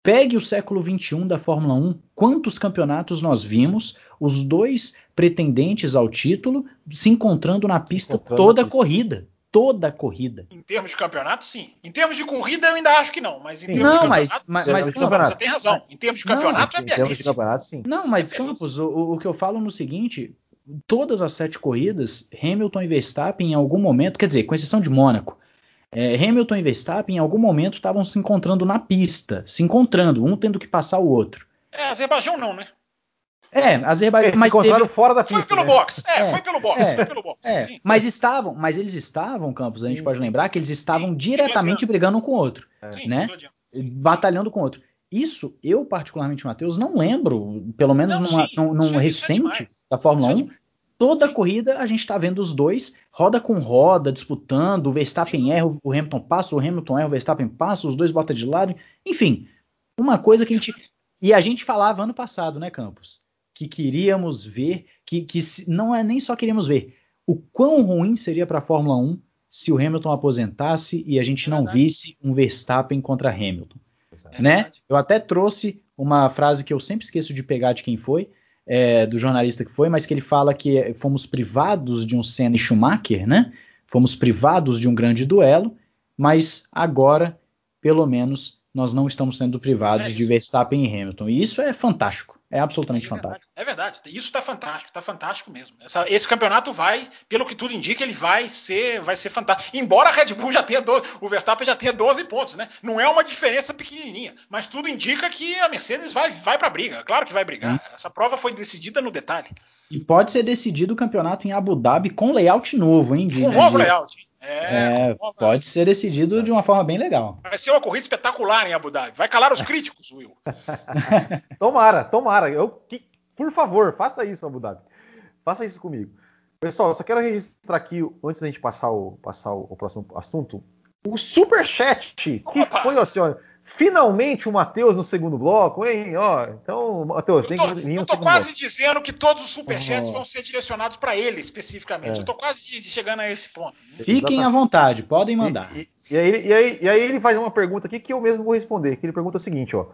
Speaker 3: Pegue o século XXI da Fórmula 1, quantos campeonatos nós vimos, os dois pretendentes ao título se encontrando na pista
Speaker 1: encontrando
Speaker 3: toda a
Speaker 1: pista.
Speaker 3: corrida. Toda a corrida.
Speaker 2: Em termos de campeonato, sim. Em termos de corrida, eu ainda acho que não. Mas em
Speaker 1: Sim.
Speaker 2: termos
Speaker 3: Não,
Speaker 2: de
Speaker 3: mas,
Speaker 2: campeonato,
Speaker 3: mas,
Speaker 1: Você
Speaker 3: mas
Speaker 1: não-
Speaker 2: você, você tem razão. Em termos de
Speaker 3: Não,
Speaker 2: campeonato, é
Speaker 1: em termos de
Speaker 2: belíssimo.
Speaker 1: campeonato, sim.
Speaker 3: Não, mas
Speaker 2: É
Speaker 3: Campos, o, o que eu falo no seguinte: todas as sete corridas, Hamilton e Verstappen em algum momento, quer dizer, com exceção de Mônaco, é, Hamilton e Verstappen em algum momento estavam se encontrando na pista, se encontrando, um tendo que passar o outro.
Speaker 2: É, Azerbaijão não, né?
Speaker 3: É, Azerbaijão,
Speaker 1: Eles se
Speaker 3: mas
Speaker 1: encontraram
Speaker 3: teve,
Speaker 1: fora da
Speaker 2: Foi
Speaker 1: pista.
Speaker 2: pelo
Speaker 1: né?
Speaker 2: box. É,
Speaker 3: É,
Speaker 2: foi pelo box.
Speaker 3: é,
Speaker 2: foi pelo box.
Speaker 3: É,
Speaker 2: Sim,
Speaker 3: mas estavam, mas eles estavam, Campos, a gente
Speaker 1: Sim,
Speaker 3: pode lembrar que eles estavam
Speaker 2: Sim,
Speaker 3: diretamente brigando um com o outro, né? Batalhando com o outro. Isso, eu particularmente, Matheus, não lembro, pelo menos
Speaker 2: Não,
Speaker 3: numa-
Speaker 2: sim,
Speaker 3: num, num
Speaker 2: é- é
Speaker 3: recente da Fórmula
Speaker 2: Isso é
Speaker 3: 1, toda
Speaker 2: Sim.
Speaker 3: corrida a gente está vendo os dois, roda com roda, disputando, o Verstappen
Speaker 2: Sim.
Speaker 3: erra, o Hamilton passa, o Hamilton erra, o Verstappen passa, os dois botam de lado, enfim, uma coisa que a gente... E a gente falava ano passado, né, Campos? Que queríamos ver, que, que não é nem só queríamos ver, o quão ruim seria para a Fórmula 1 se o Hamilton aposentasse e a gente
Speaker 2: É
Speaker 3: não
Speaker 2: verdade.
Speaker 3: visse um Verstappen contra Hamilton
Speaker 2: É
Speaker 3: né?
Speaker 2: verdade.
Speaker 3: Eu até trouxe uma frase que eu sempre esqueço de pegar de quem foi, é, do jornalista que foi, mas que ele fala que é, fomos privados de um Senna e Schumacher, né? Fomos privados de um grande duelo, mas agora, pelo menos, nós não estamos sendo privados
Speaker 2: É
Speaker 3: de. Verstappen e Hamilton. E isso é fantástico, é absolutamente
Speaker 2: É
Speaker 3: fantástico.
Speaker 2: verdade, é verdade. Isso está fantástico, está fantástico mesmo. Essa- esse campeonato vai, pelo que tudo indica, ele vai ser, vai ser fantástico. Embora a Red Bull já tenha 12, o Verstappen já tenha 12 pontos, né? Não é uma diferença pequenininha, mas tudo indica que a Mercedes vai, vai para a briga. Claro que vai brigar. Essa prova foi decidida no detalhe.
Speaker 3: E pode ser decidido o campeonato em Abu Dhabi com layout novo, hein?
Speaker 2: Com um
Speaker 3: de-
Speaker 2: novo layout. É,
Speaker 3: É, pode ser decidido de uma forma bem legal.
Speaker 2: Vai ser uma corrida espetacular em Abu Dhabi. Vai calar os [LAUGHS] críticos, Will. [LAUGHS]
Speaker 1: Tomara, tomara. Eu, que- por favor, faça isso, Abu Dhabi. Faça isso comigo. Pessoal, só quero registrar aqui, antes da gente passar o, passar o, o próximo assunto, o superchat, que Opa. foi ó, finalmente o Matheus no segundo bloco, hein? Ó, então, Matheus, tem que
Speaker 2: vir Eu tô quase bloco. dizendo que todos os superchats uhum. vão ser direcionados para ele especificamente. É. Eu tô quase de, de chegando a esse ponto.
Speaker 3: Fiquem Exatamente. à vontade, podem mandar.
Speaker 1: E, e, e, aí, e, aí, e aí ele faz uma pergunta aqui que eu mesmo vou responder, que ele pergunta o seguinte, ó.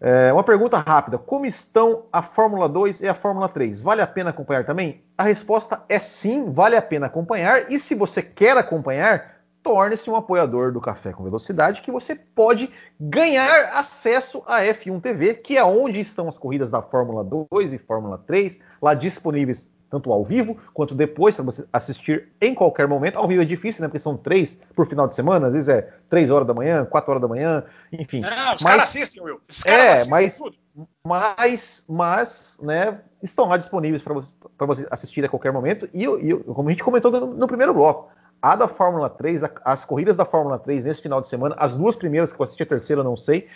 Speaker 1: É, uma pergunta rápida: como estão a Fórmula 2 e a Fórmula 3? Vale a pena acompanhar também? A resposta é sim, vale a pena acompanhar. E se você quer acompanhar, torne-se um apoiador do Café com Velocidade, que você pode ganhar acesso à F1 TV, que é onde estão as corridas da Fórmula 2 e Fórmula 3, lá disponíveis tanto ao vivo quanto depois para você assistir em qualquer momento. Ao vivo é difícil, né? Porque são três por final de semana, às vezes é três horas da manhã, quatro horas da manhã, enfim. Não,
Speaker 2: os caras assistem, Will. Os
Speaker 1: é, mas, tudo. mas, mas, né? Estão lá disponíveis para você, você, assistir a qualquer momento. E, e, como a gente comentou no, no primeiro bloco, a da Fórmula 3, a, as corridas da Fórmula 3 nesse final de semana, as duas primeiras que eu assisti, a terceira não sei,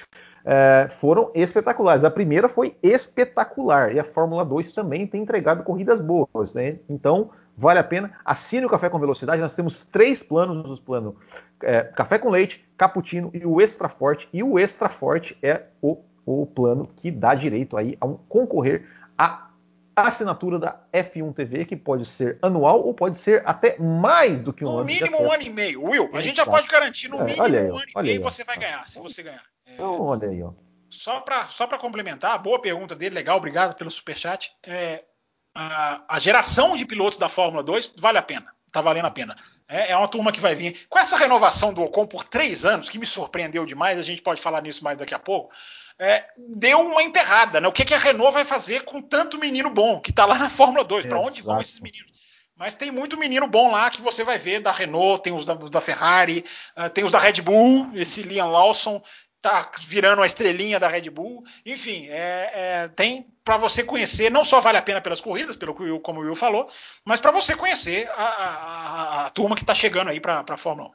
Speaker 1: é, foram espetaculares. A primeira foi espetacular e a Fórmula 2 também tem entregado corridas boas, né? Então vale a pena. Assine o Café com Velocidade. Nós temos três planos: o plano é, Café com Leite, Cappuccino e o Extra Forte. E o Extra Forte é o, o plano que dá direito aí a um, concorrer a assinatura da F1 TV, que pode ser anual ou pode ser até mais do que um no ano.
Speaker 2: No mínimo um ano e meio. Will, a gente já pode garantir no é, mínimo aí, um ano e meio aí, você vai ganhar, se você ganhar.
Speaker 1: É, então, olha aí, ó.
Speaker 2: Só para só complementar, boa pergunta dele, legal, obrigado pelo superchat. É, a, a geração de pilotos da Fórmula 2 vale a pena tá valendo a pena. É, é, uma turma que vai vir. Com essa renovação do Ocon por três anos, que me surpreendeu demais, a gente pode falar nisso mais daqui a pouco é, deu uma emperrada. Né? O que, que a Renault vai fazer com tanto menino bom que está lá na Fórmula 2? Para onde vão esses meninos? Mas tem muito menino bom lá que você vai ver da Renault, tem os da, os da Ferrari, uh, tem os da Red Bull, esse Liam Lawson tá virando a estrelinha da Red Bull. Enfim, é, é, tem para você conhecer, não só vale a pena pelas corridas, pelo que o, como o Will falou, mas para você conhecer a, a, a, turma que está chegando aí para a Fórmula 1.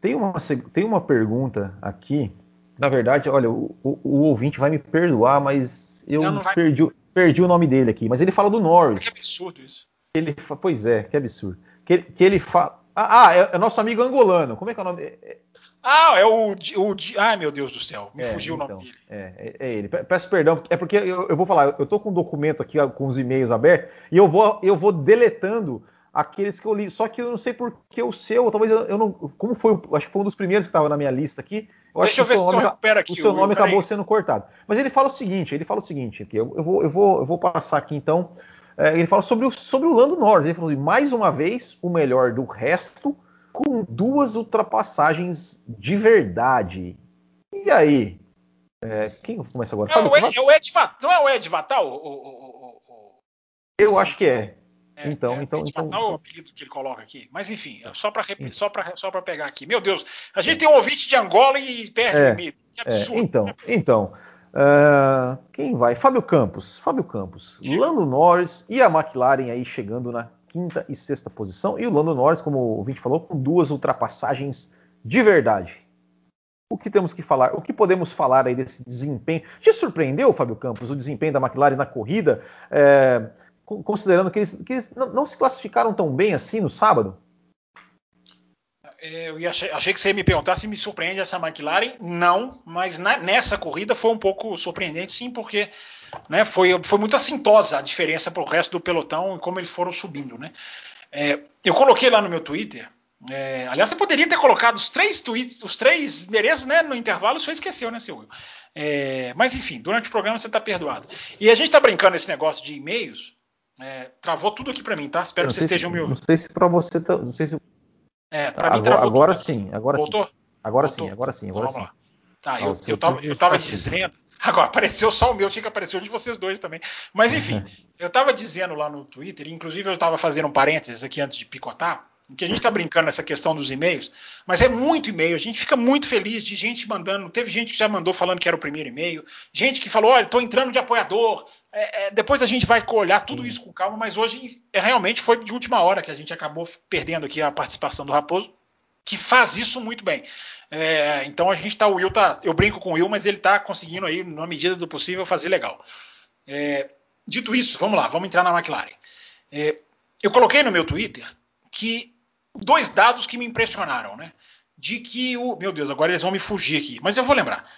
Speaker 1: Tem uma, tem uma pergunta aqui na verdade, olha, o, o, o ouvinte vai me perdoar, mas eu perdi, perdi, o nome dele aqui. Mas ele fala do Norris.
Speaker 2: Que absurdo isso.
Speaker 1: Ele, pois é, que absurdo. Que, que ele fala. Ah, ah, é, é, nosso amigo angolano. Como é que é o nome? É,
Speaker 2: ah, é o, o. Ai, meu Deus do céu, me é, fugiu então, o nome dele.
Speaker 1: É, é, é, ele. Peço perdão, é porque eu, eu, vou falar, eu tô com um documento aqui com os e-mails abertos e eu vou, eu vou deletando aqueles que eu li. Só que eu não sei porque o seu, talvez eu, eu não. Como foi, acho que foi um dos primeiros que estava na minha lista aqui. Eu Deixa eu ver se eu recupero aqui. O seu nome acabou sendo cortado. Mas ele fala o seguinte, ele fala o seguinte aqui, eu, eu, vou, eu, vou, eu vou passar aqui então. É, ele fala sobre o, sobre o Lando Norris. Ele falou assim, mais uma vez, o melhor do resto, com duas ultrapassagens de verdade. E aí? É, quem começa agora?
Speaker 2: É, o Ed, é o Ed, não é o Ed Vatal? O, o,
Speaker 1: o, eu acho que é. É, então, é, então, então,
Speaker 2: então, o apelido que ele coloca aqui. Mas enfim, é só para só só pegar aqui. Meu Deus, a gente tem um ouvinte de Angola e perde é, o limite. Que
Speaker 1: é, absurdo. então, então, uh, quem vai? Fábio Campos. Fábio Campos. Lando Norris e a McLaren aí chegando na quinta e sexta posição. E o Lando Norris, como o ouvinte falou, com duas ultrapassagens de verdade. O que temos que falar? O que podemos falar aí desse desempenho? Te surpreendeu, Fábio Campos, o desempenho da McLaren na corrida? É, considerando que eles, que eles não, se classificaram tão bem assim no sábado?
Speaker 2: É, eu achei, achei, que você ia me perguntar se me surpreende essa McLaren. Não, mas na, nessa corrida foi um pouco surpreendente, sim, porque né, foi, foi muito assintosa a diferença para o resto do pelotão e como eles foram subindo. Né? É, eu coloquei lá no meu Twitter. É, aliás, você poderia ter colocado os três tweets, os três endereços né, no intervalo, só esqueceu, né, seu Will? É, mas enfim, durante o programa você está perdoado. E a gente está brincando esse negócio de e-mails. É, travou tudo aqui para mim, tá? Espero que vocês estejam me ouvindo.
Speaker 1: Não sei se para você, tá, não sei se. É, para mim travou. Agora tudo. sim, agora Voltou? sim. Agora Voltou? sim, agora sim, agora Vamos sim. Lá.
Speaker 2: Tá, eu, eu, tava, eu tava dizendo. [LAUGHS] Agora apareceu só o meu, tinha que aparecer o de vocês dois também. Mas enfim, [LAUGHS] eu tava dizendo lá no Twitter, inclusive eu tava fazendo um parênteses aqui antes de picotar, que a gente está brincando nessa questão dos e-mails, mas é muito e-mail. A gente fica muito feliz de gente mandando. Teve gente que já mandou falando que era o primeiro e-mail, gente que falou: olha, estou entrando de apoiador. É, é, depois a gente vai olhar tudo isso com calma, mas hoje é, realmente foi de última hora que a gente acabou perdendo aqui a participação do Raposo, que faz isso muito bem. É, então a gente está, o Will tá, eu brinco com o Will, mas ele está conseguindo aí, na medida do possível, fazer legal. É, dito isso, vamos lá, vamos entrar na McLaren. É, eu coloquei no meu Twitter que dois dados que me impressionaram, né? De que o. Meu Deus, agora eles vão me fugir aqui, mas eu vou lembrar.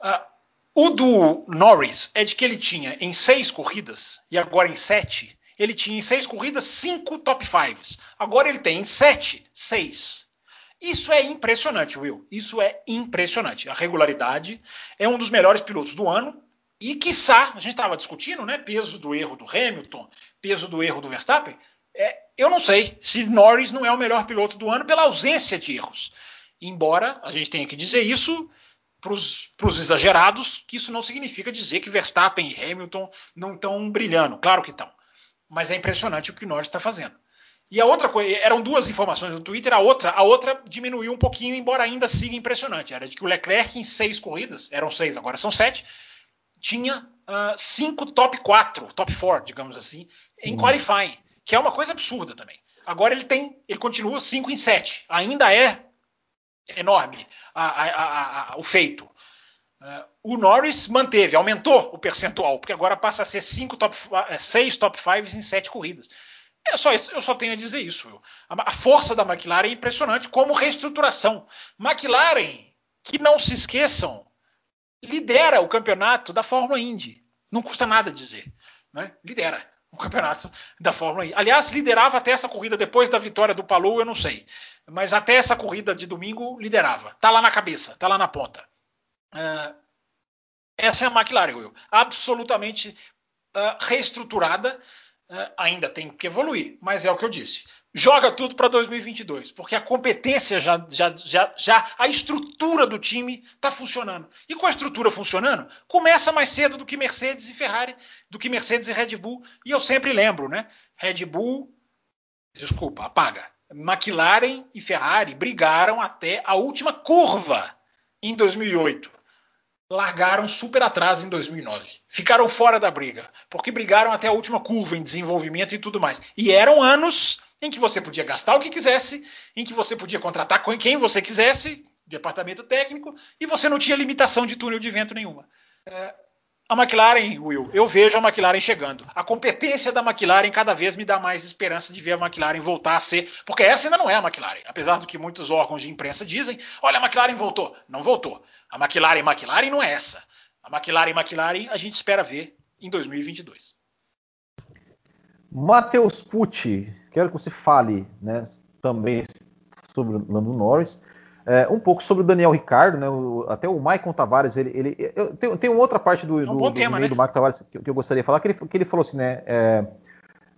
Speaker 2: Uh, o do Norris é de que ele tinha em seis corridas, e agora em sete, ele tinha em seis corridas cinco top fives. Agora ele tem em sete, seis. Isso é impressionante, Will. Isso é impressionante. A regularidade é um dos melhores pilotos do ano. E, quiçá, a gente estava discutindo, né? Peso do erro do Hamilton, peso do erro do Verstappen. É, eu não sei se Norris não é o melhor piloto do ano pela ausência de erros. Embora a gente tenha que dizer isso para os exagerados, que isso não significa dizer que Verstappen e Hamilton não estão brilhando. Claro que estão. Mas é impressionante o que o Norris está fazendo. E a outra coisa, eram duas informações no Twitter, a outra, a outra diminuiu um pouquinho, embora ainda siga impressionante. Era de que o Leclerc em seis corridas, eram seis, agora são sete, tinha uh, cinco top 4, top 4, digamos assim, em hum. qualifying, que é uma coisa absurda também. Agora ele tem, ele continua 5 em 7. Ainda é enorme a, a, a, o feito. Uh, o Norris manteve, aumentou o percentual, porque agora passa a ser 6 top, seis top 5 em 7 corridas. É só isso, eu só tenho a dizer isso. A, força da McLaren é impressionante como reestruturação. McLaren, que não se esqueçam, lidera o campeonato da Fórmula Indy. Não custa nada dizer. Né? Lidera o campeonato da Fórmula Indy. Aliás, liderava até essa corrida, depois da vitória do Palou, eu não sei. Mas até essa corrida de domingo, liderava. Tá lá na cabeça, tá lá na ponta. Uh, essa é a McLaren, Will. Absolutamente uh, reestruturada uh, ainda tem que evoluir, mas é o que eu disse. Joga tudo para 2022, porque a competência já, já, já, já a estrutura do time está funcionando. E com a estrutura funcionando, começa mais cedo do que Mercedes e Ferrari, do que Mercedes e Red Bull. E eu sempre lembro, né? Red Bull, desculpa, apaga. McLaren e Ferrari brigaram até a última curva em 2008 largaram super atrás em 2009. Ficaram fora da briga, porque brigaram até a última curva em desenvolvimento e tudo mais. E eram anos em que você podia gastar o que quisesse, em que você podia contratar quem você quisesse, departamento técnico, e você não tinha limitação de túnel de vento nenhuma. É, a McLaren, Will, eu vejo a McLaren chegando. A competência da McLaren cada vez me dá mais esperança de ver a McLaren voltar a ser, porque essa ainda não é a McLaren, apesar do que muitos órgãos de imprensa dizem. Olha, a McLaren voltou. Não voltou. A McLaren McLaren não é essa. A McLaren McLaren a gente espera ver em 2022.
Speaker 1: Matheus Pucci, quero que você fale né, também sobre o Lando Norris. É, um pouco sobre o Daniel Ricardo, né? O, até o Maicon Tavares, ele, ele eu, tem, tem uma outra parte do, é um do, tema, do, né? do Maicon Tavares que, que, eu gostaria de falar, que ele, que ele falou assim, né? É,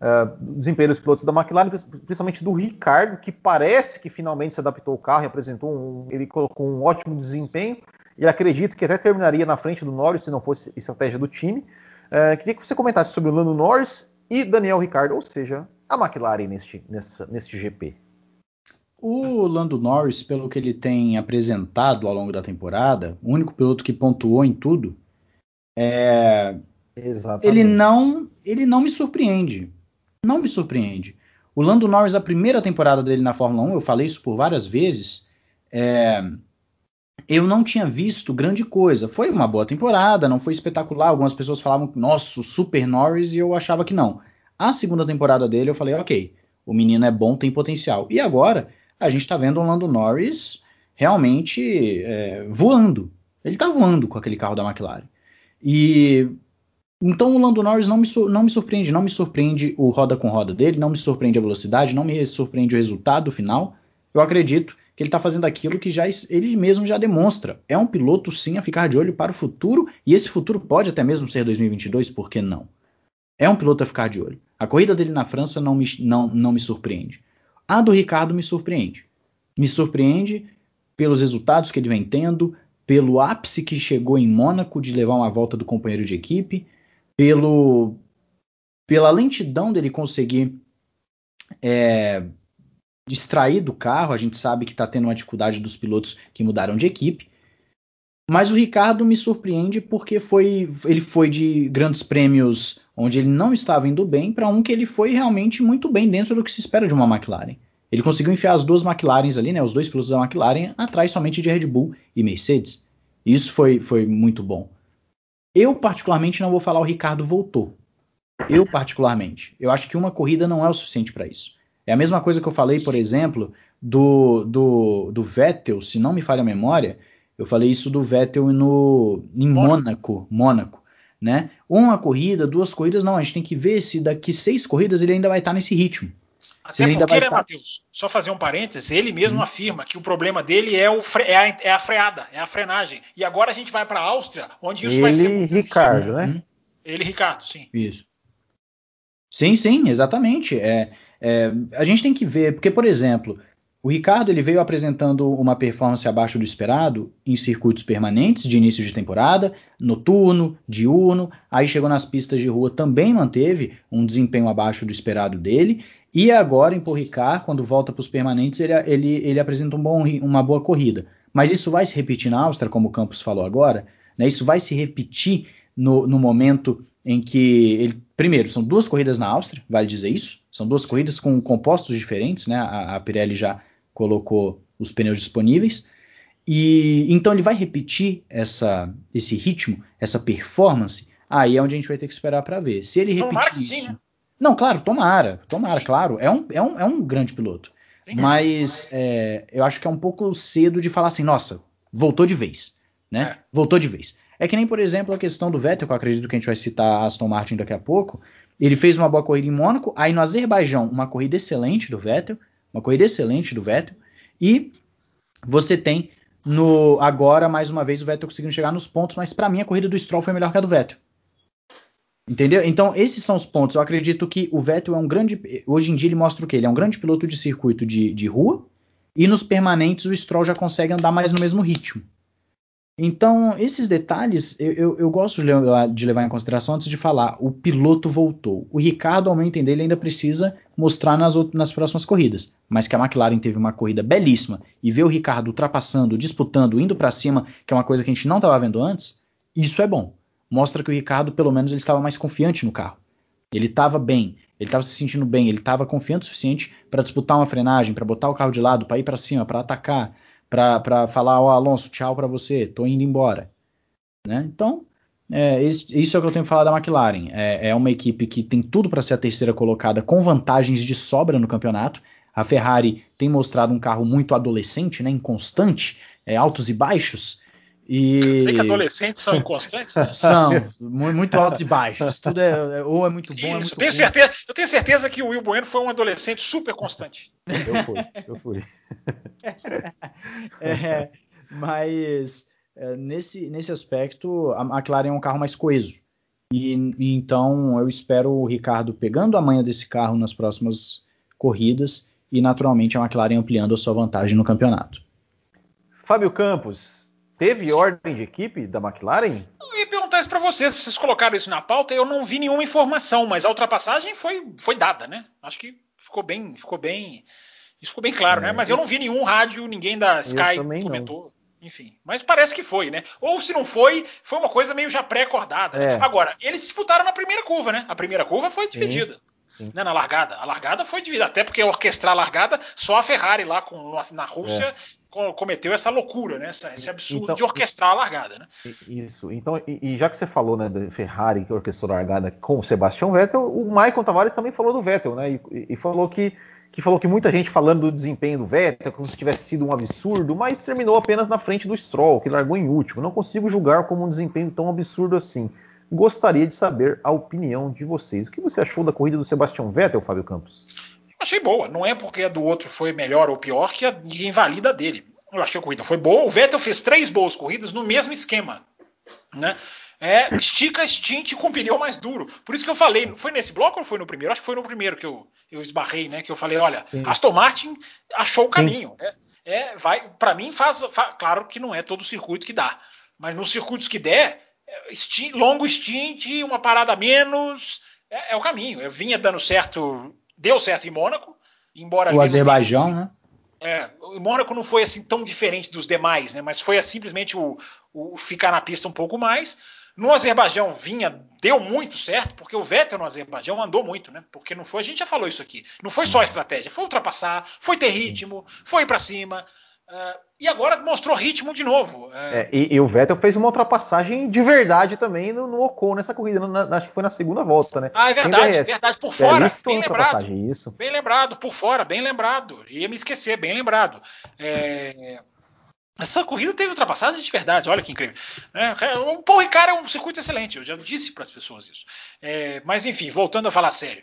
Speaker 1: é, desempenho dos pilotos da McLaren, principalmente do Ricardo, que parece que finalmente se adaptou ao carro e apresentou um, ele colocou um ótimo desempenho e acredito que até terminaria na frente do Norris se não fosse estratégia do time. É, queria que você comentasse sobre o Lando Norris e Daniel Ricardo, ou seja, a McLaren neste, nessa, neste GP.
Speaker 3: O Lando Norris, pelo que ele tem apresentado ao longo da temporada, o único piloto que pontuou em tudo, é... ele não ele não me surpreende. Não me surpreende. O Lando Norris, a primeira temporada dele na Fórmula 1, eu falei isso por várias vezes, é... eu não tinha visto grande coisa. Foi uma boa temporada, não foi espetacular. Algumas pessoas falavam, nossa, Super Norris, e eu achava que não. A segunda temporada dele, eu falei, ok, o menino é bom, tem potencial. E agora a gente está vendo o Lando Norris realmente é, voando. Ele está voando com aquele carro da McLaren. E então o Lando Norris não me, não me surpreende, não me surpreende o roda com roda dele, não me surpreende a velocidade, não me surpreende o resultado final. Eu acredito que ele está fazendo aquilo que já ele mesmo já demonstra. É um piloto sim a ficar de olho para o futuro e esse futuro pode até mesmo ser 2022, por que não? É um piloto a ficar de olho. A corrida dele na França não me, não, não me surpreende. A do Ricardo me surpreende. Me surpreende pelos resultados que ele vem tendo, pelo ápice que chegou em Mônaco de levar uma volta do companheiro de equipe, pelo pela lentidão dele conseguir é, distrair do carro. A gente sabe que está tendo uma dificuldade dos pilotos que mudaram de equipe. Mas o Ricardo me surpreende porque foi, ele foi de grandes prêmios onde ele não estava indo bem para um que ele foi realmente muito bem dentro do que se espera de uma McLaren. Ele conseguiu enfiar as duas McLarens ali, né, os dois pilotos da McLaren, atrás somente de Red Bull e Mercedes. Isso foi, foi muito bom. Eu, particularmente, não vou falar o Ricardo voltou. Eu, particularmente, eu acho que uma corrida não é o suficiente para isso. É a mesma coisa que eu falei, por exemplo, do, do, do Vettel, se não me falha a memória, eu falei isso do Vettel no, em Mônaco, Mônaco, né? Uma corrida, duas corridas, não, a gente tem que ver se daqui seis corridas ele ainda vai estar nesse ritmo.
Speaker 2: Até ele porque, né, tá... Matheus? Só fazer um parênteses, ele mesmo hum. afirma que o problema dele é, o fre... é, a, é, a, freada, é a frenagem. E agora a gente vai para a Áustria, onde isso
Speaker 1: ele
Speaker 2: vai ser.
Speaker 1: Ele Ricardo, né? Hum.
Speaker 2: Ele Ricardo, sim.
Speaker 3: Isso. Sim, sim, exatamente. É, é, a gente tem que ver, porque, por exemplo, o Ricardo ele veio apresentando uma performance abaixo do esperado em circuitos permanentes de início de temporada, noturno, diurno, aí chegou nas pistas de rua também manteve um desempenho abaixo do esperado dele, e agora em Porricar, quando volta para os permanentes, ele, ele, ele apresenta um bom, uma boa corrida. Mas isso vai se repetir na Áustria, como o Campos falou agora, né? isso vai se repetir no, no momento em que ele. Primeiro, são duas corridas na Áustria, vale dizer isso. São duas corridas com compostos diferentes, né? A, a Pirelli já colocou os pneus disponíveis. E então ele vai repetir essa, esse ritmo, essa performance. Aí é onde a gente vai ter que esperar para ver. Se ele repetir tomara isso. Sim, né? Não, claro, tomara, tomara, sim. claro. É um, é, um, é um grande piloto. Sim, mas é, eu acho que é um pouco cedo de falar assim, nossa, voltou de vez. Né? É. Voltou de vez. É que nem, por exemplo, a questão do Vettel, que eu acredito que a gente vai citar Aston Martin daqui a pouco. Ele fez uma boa corrida em Mônaco, aí no Azerbaijão, uma corrida excelente do Vettel, uma corrida excelente do Vettel, e você tem no agora mais uma vez o Vettel conseguindo chegar nos pontos, mas para mim a corrida do Stroll foi melhor que a do Vettel. Entendeu? Então, esses são os pontos. Eu acredito que o Vettel é um grande. Hoje em dia ele mostra o quê? Ele é um grande piloto de circuito de, de rua. E nos permanentes o Stroll já consegue andar mais no mesmo ritmo. Então, esses detalhes eu, eu, eu gosto de levar, de levar, em consideração antes de falar. O piloto voltou. O Ricardo, ao meu entender, ele ainda precisa mostrar nas, nas próximas corridas. Mas que a McLaren teve uma corrida belíssima e ver o Ricardo ultrapassando, disputando, indo para cima, que é uma coisa que a gente não estava vendo antes, isso é bom. Mostra que o Ricardo, pelo menos, ele estava mais confiante no carro. Ele estava bem, ele estava se sentindo bem, ele estava confiante o suficiente para disputar uma frenagem, para botar o carro de lado, para ir para cima, para atacar para falar, ó, oh, Alonso, tchau para você, tô indo embora. Né? Então, é, isso, é o que eu tenho falar da McLaren. É, é uma equipe que tem tudo para ser a terceira colocada, com vantagens de sobra no campeonato. A Ferrari tem mostrado um carro muito adolescente, né, inconstante, é, altos e baixos. E...
Speaker 2: Sei que adolescentes são inconstantes? Né? [LAUGHS]
Speaker 3: São, muito altos e baixos. Tudo é, é ou é muito bom, Isso, é muito
Speaker 2: eu tenho certeza, Eu tenho certeza que o Will Bueno foi um adolescente super constante.
Speaker 1: Eu fui, eu fui. [LAUGHS]
Speaker 3: é, mas é, nesse, nesse aspecto, a McLaren é um carro mais coeso. E, e, então eu espero o Ricardo pegando a manha desse carro nas próximas corridas e naturalmente a McLaren ampliando a sua vantagem no campeonato.
Speaker 1: Fábio Campos, Teve ordem de equipe da McLaren?
Speaker 2: Eu ia perguntar isso para vocês, se vocês colocaram isso na pauta, eu não vi nenhuma informação, mas a ultrapassagem foi, foi dada, né? Acho que ficou bem, ficou bem, isso ficou bem claro, né? é, né? Mas eu não vi nenhum rádio, ninguém da Sky comentou. Não. Enfim, mas parece que foi, né? Ou se não foi, foi uma coisa meio já pré-acordada. Né? É. Agora, eles disputaram na primeira curva, né? A primeira curva foi dividida. Sim. Né, na largada. A largada foi dividida, até porque orquestrar a largada, só a Ferrari lá com, na Rússia é. cometeu essa loucura, né, essa, esse absurdo então, de orquestrar a largada. Né?
Speaker 1: Isso. Então, e, e, já que você falou né, da Ferrari que orquestrou a largada com o Sebastian Vettel, o Michael Tavares também falou do Vettel, né? E, e falou que que falou que muita gente falando do desempenho do Vettel como se tivesse sido um absurdo, mas terminou apenas na frente do Stroll, que largou em último. Não consigo julgar como um desempenho tão absurdo assim. Gostaria de saber a opinião de vocês. O que você achou da corrida do Sebastian Vettel, Fábio Campos?
Speaker 2: Achei boa. Não é porque a do outro foi melhor ou pior que a invalida dele. Eu achei que a corrida foi boa. O Vettel fez três boas corridas no mesmo esquema. Né? É, estica, stint com pneu mais duro. Por isso que eu falei, foi nesse bloco ou foi no primeiro? Acho que foi no primeiro que eu, eu esbarrei, né? Que eu falei, olha, Sim. Aston Martin achou o caminho. Né? É, vai, para mim faz, faz, claro que não é todo circuito que dá, mas nos circuitos que der, longo stint, uma parada menos, é, é, o caminho. Eu vinha dando certo, deu certo em Mônaco, embora
Speaker 3: o Azerbaijão, né?
Speaker 2: É, o Mônaco não foi assim tão diferente dos demais, né? Mas foi simplesmente o, o, ficar na pista um pouco mais. No Azerbaijão vinha, deu muito certo, porque o Vettel no Azerbaijão andou muito, né? Porque não foi, a gente já falou isso aqui. Não foi só estratégia, foi ultrapassar, foi ter ritmo, foi para cima. Uh, e agora mostrou ritmo de novo.
Speaker 1: É, e, e, o Vettel fez uma ultrapassagem de verdade também no, no Ocon nessa corrida, na, acho que foi na segunda volta, né?
Speaker 2: Ah, é verdade, é verdade, por fora.
Speaker 1: É, bem lembrado. Isso.
Speaker 2: Bem lembrado, por fora, bem lembrado. Ia me esquecer, bem lembrado. É, essa corrida teve ultrapassagem de verdade, olha que incrível. É, o Paul Ricard é um circuito excelente, eu já disse para as pessoas isso. É, mas enfim, voltando a falar sério.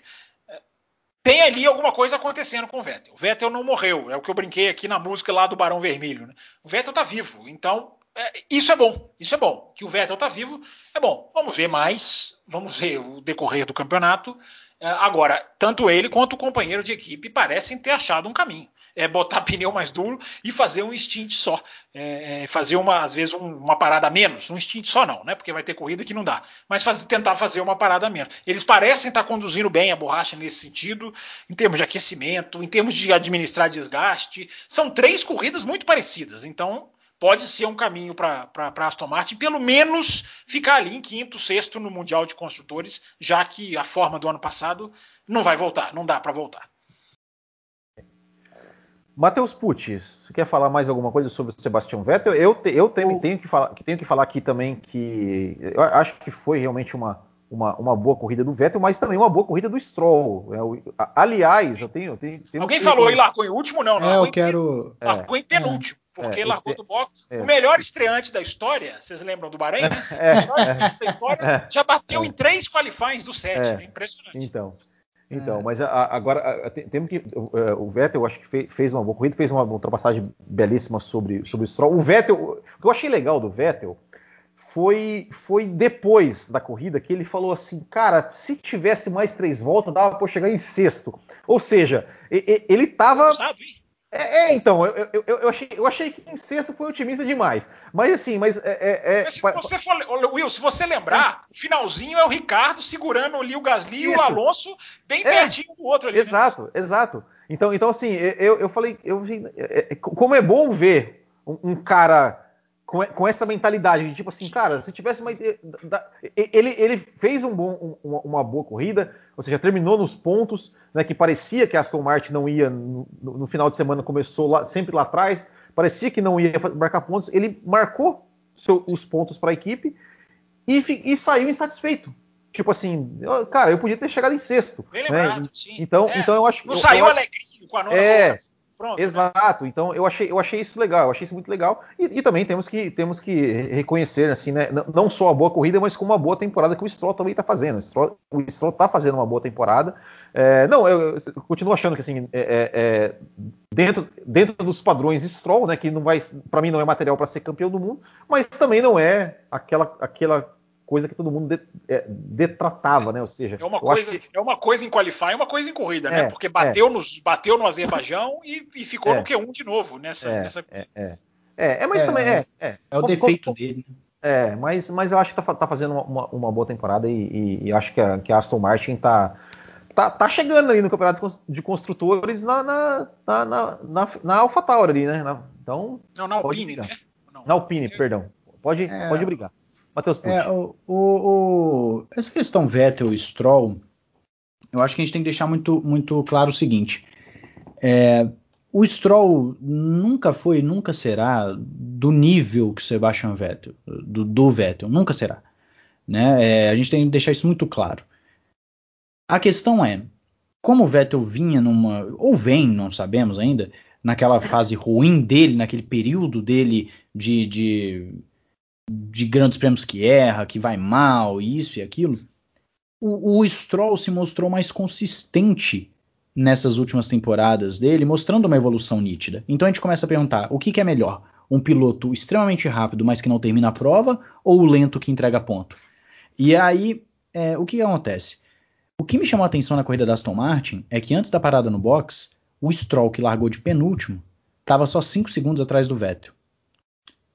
Speaker 2: Tem ali alguma coisa acontecendo com o Vettel. O Vettel não morreu, é o que eu brinquei aqui na música lá do Barão Vermelho. Né? O Vettel está vivo, então é, isso é bom, isso é bom. Que o Vettel está vivo é bom. Vamos ver mais, vamos ver o decorrer do campeonato. É, agora, tanto ele quanto o companheiro de equipe parecem ter achado um caminho é botar [LAUGHS] pneu mais duro e fazer um stint só. É, é, fazer uma, às vezes, um, uma parada menos. Um stint só não, né? Porque vai ter corrida que não dá. Mas faz, tentar fazer uma parada menos. Eles parecem estar conduzindo bem a borracha nesse sentido, em termos de aquecimento, em termos de administrar desgaste. São três corridas muito parecidas. Então, pode ser um caminho para Aston Martin, pelo menos ficar ali em quinto, sexto no Mundial de Construtores, já que a forma do ano passado não vai voltar, não dá para voltar.
Speaker 1: Matheus Pucci, você quer falar mais alguma coisa sobre o Sebastian Vettel? Eu, te, eu tenho, tenho, que falar, tenho que falar aqui também que eu acho que foi realmente uma, uma, uma boa corrida do Vettel, mas também uma boa corrida do Stroll. É, aliás, eu tenho. Eu tenho
Speaker 2: Alguém falou, ele largou em último? Não, não.
Speaker 3: É, eu quero.
Speaker 2: Em, largou em penúltimo. É, porque é, largou do box. É. O melhor estreante da história, vocês lembram do Bahrein? Né?
Speaker 1: É, o melhor estreante
Speaker 2: da história já bateu em três qualifies do set. É, impressionante.
Speaker 1: Então. Então, é. mas a, agora temos que é, o Vettel, eu acho que fez, fez uma boa corrida, fez uma ultrapassagem belíssima sobre, sobre o Stroll. O Vettel, o que eu achei legal do Vettel foi, foi depois da corrida que ele falou assim, cara, se tivesse mais três voltas dava para chegar em sexto. Ou seja, ele estava é, é, então, eu, eu, eu, achei, eu achei que em sexto foi otimista demais. Mas assim, mas é. é,
Speaker 2: é mas se você for, Will, se você lembrar, o finalzinho é o Ricardo segurando ali o Gasly e o Alonso bem é, pertinho do outro ali.
Speaker 1: Né? Exato, né? exato. Então, então assim, eu, eu falei, eu, é, como é bom ver um, um cara com, com, essa mentalidade de tipo assim, cara, se tivesse mais. Ele, ele fez um bom, um, uma boa corrida, ou seja, terminou nos pontos, né, que parecia que a Aston Martin não ia no, no final de semana, começou lá, sempre lá atrás, parecia que não ia marcar pontos. Ele marcou seu, os pontos para a equipe e, e, saiu insatisfeito. Tipo assim, cara, eu podia ter chegado em sexto. Bem né? lembrado, sim. Então, é, então eu acho
Speaker 2: que. Não saiu
Speaker 1: eu,
Speaker 2: alegrinho com a nona
Speaker 1: é, Pronto, né? Exato. Né? Então eu achei, eu achei isso legal, eu achei isso muito legal. E, e, também temos que, temos que reconhecer, assim, né? Não só a boa corrida, mas como uma boa temporada que o Stroll também está fazendo. O Stroll, está fazendo uma boa temporada. É, não, eu, eu, continuo achando que assim, é, é, é, dentro, dentro dos padrões Stroll, né? Que não vai, para mim não é material para ser campeão do mundo, mas também não é aquela, aquela coisa que todo mundo de, é, detratava, né? Ou seja,
Speaker 2: é uma, coisa, que... é uma coisa em qualify, uma coisa em corrida, né? É, Porque bateu, é. nos, bateu no Azerbaijão e, e ficou no Q1 de novo nessa.
Speaker 1: É,
Speaker 2: nessa...
Speaker 1: É, é, é, mas também é. É,
Speaker 3: é o como, defeito como, dele. Né?
Speaker 1: É, mas, mas eu acho que tá, tá fazendo uma, uma, boa temporada e, e, e acho que a, que a, Aston Martin tá, tá, tá chegando ali no campeonato de construtores na, na, na, na, na AlphaTauri ali, né? Na, então,
Speaker 2: não, na Alpine, né?
Speaker 1: Não. Na Alpine, perdão. Pode, pode brigar.
Speaker 3: Matheus Pucci. É, o, o, essa questão Vettel e Stroll, eu acho que a gente tem que deixar muito, muito claro o seguinte. É, o Stroll nunca foi, nunca será do nível que Sebastian Vettel, do, do Vettel, nunca será. Né? É, a gente tem que deixar isso muito claro. A questão é, como o Vettel vinha numa, ou vem, não sabemos ainda, naquela fase ruim dele, naquele período dele de, de de grandes prêmios que erra, que vai mal, isso e aquilo, o, o Stroll se mostrou mais consistente nessas últimas temporadas dele, mostrando uma evolução nítida. Então a gente começa a perguntar: o que, que é melhor? Um piloto extremamente rápido, mas que não termina a prova, ou o lento que entrega ponto? E aí, é, o que, que acontece? O que me chamou a atenção na corrida da Aston Martin é que antes da parada no box, o Stroll, que largou de penúltimo, estava só 5 segundos atrás do Vettel.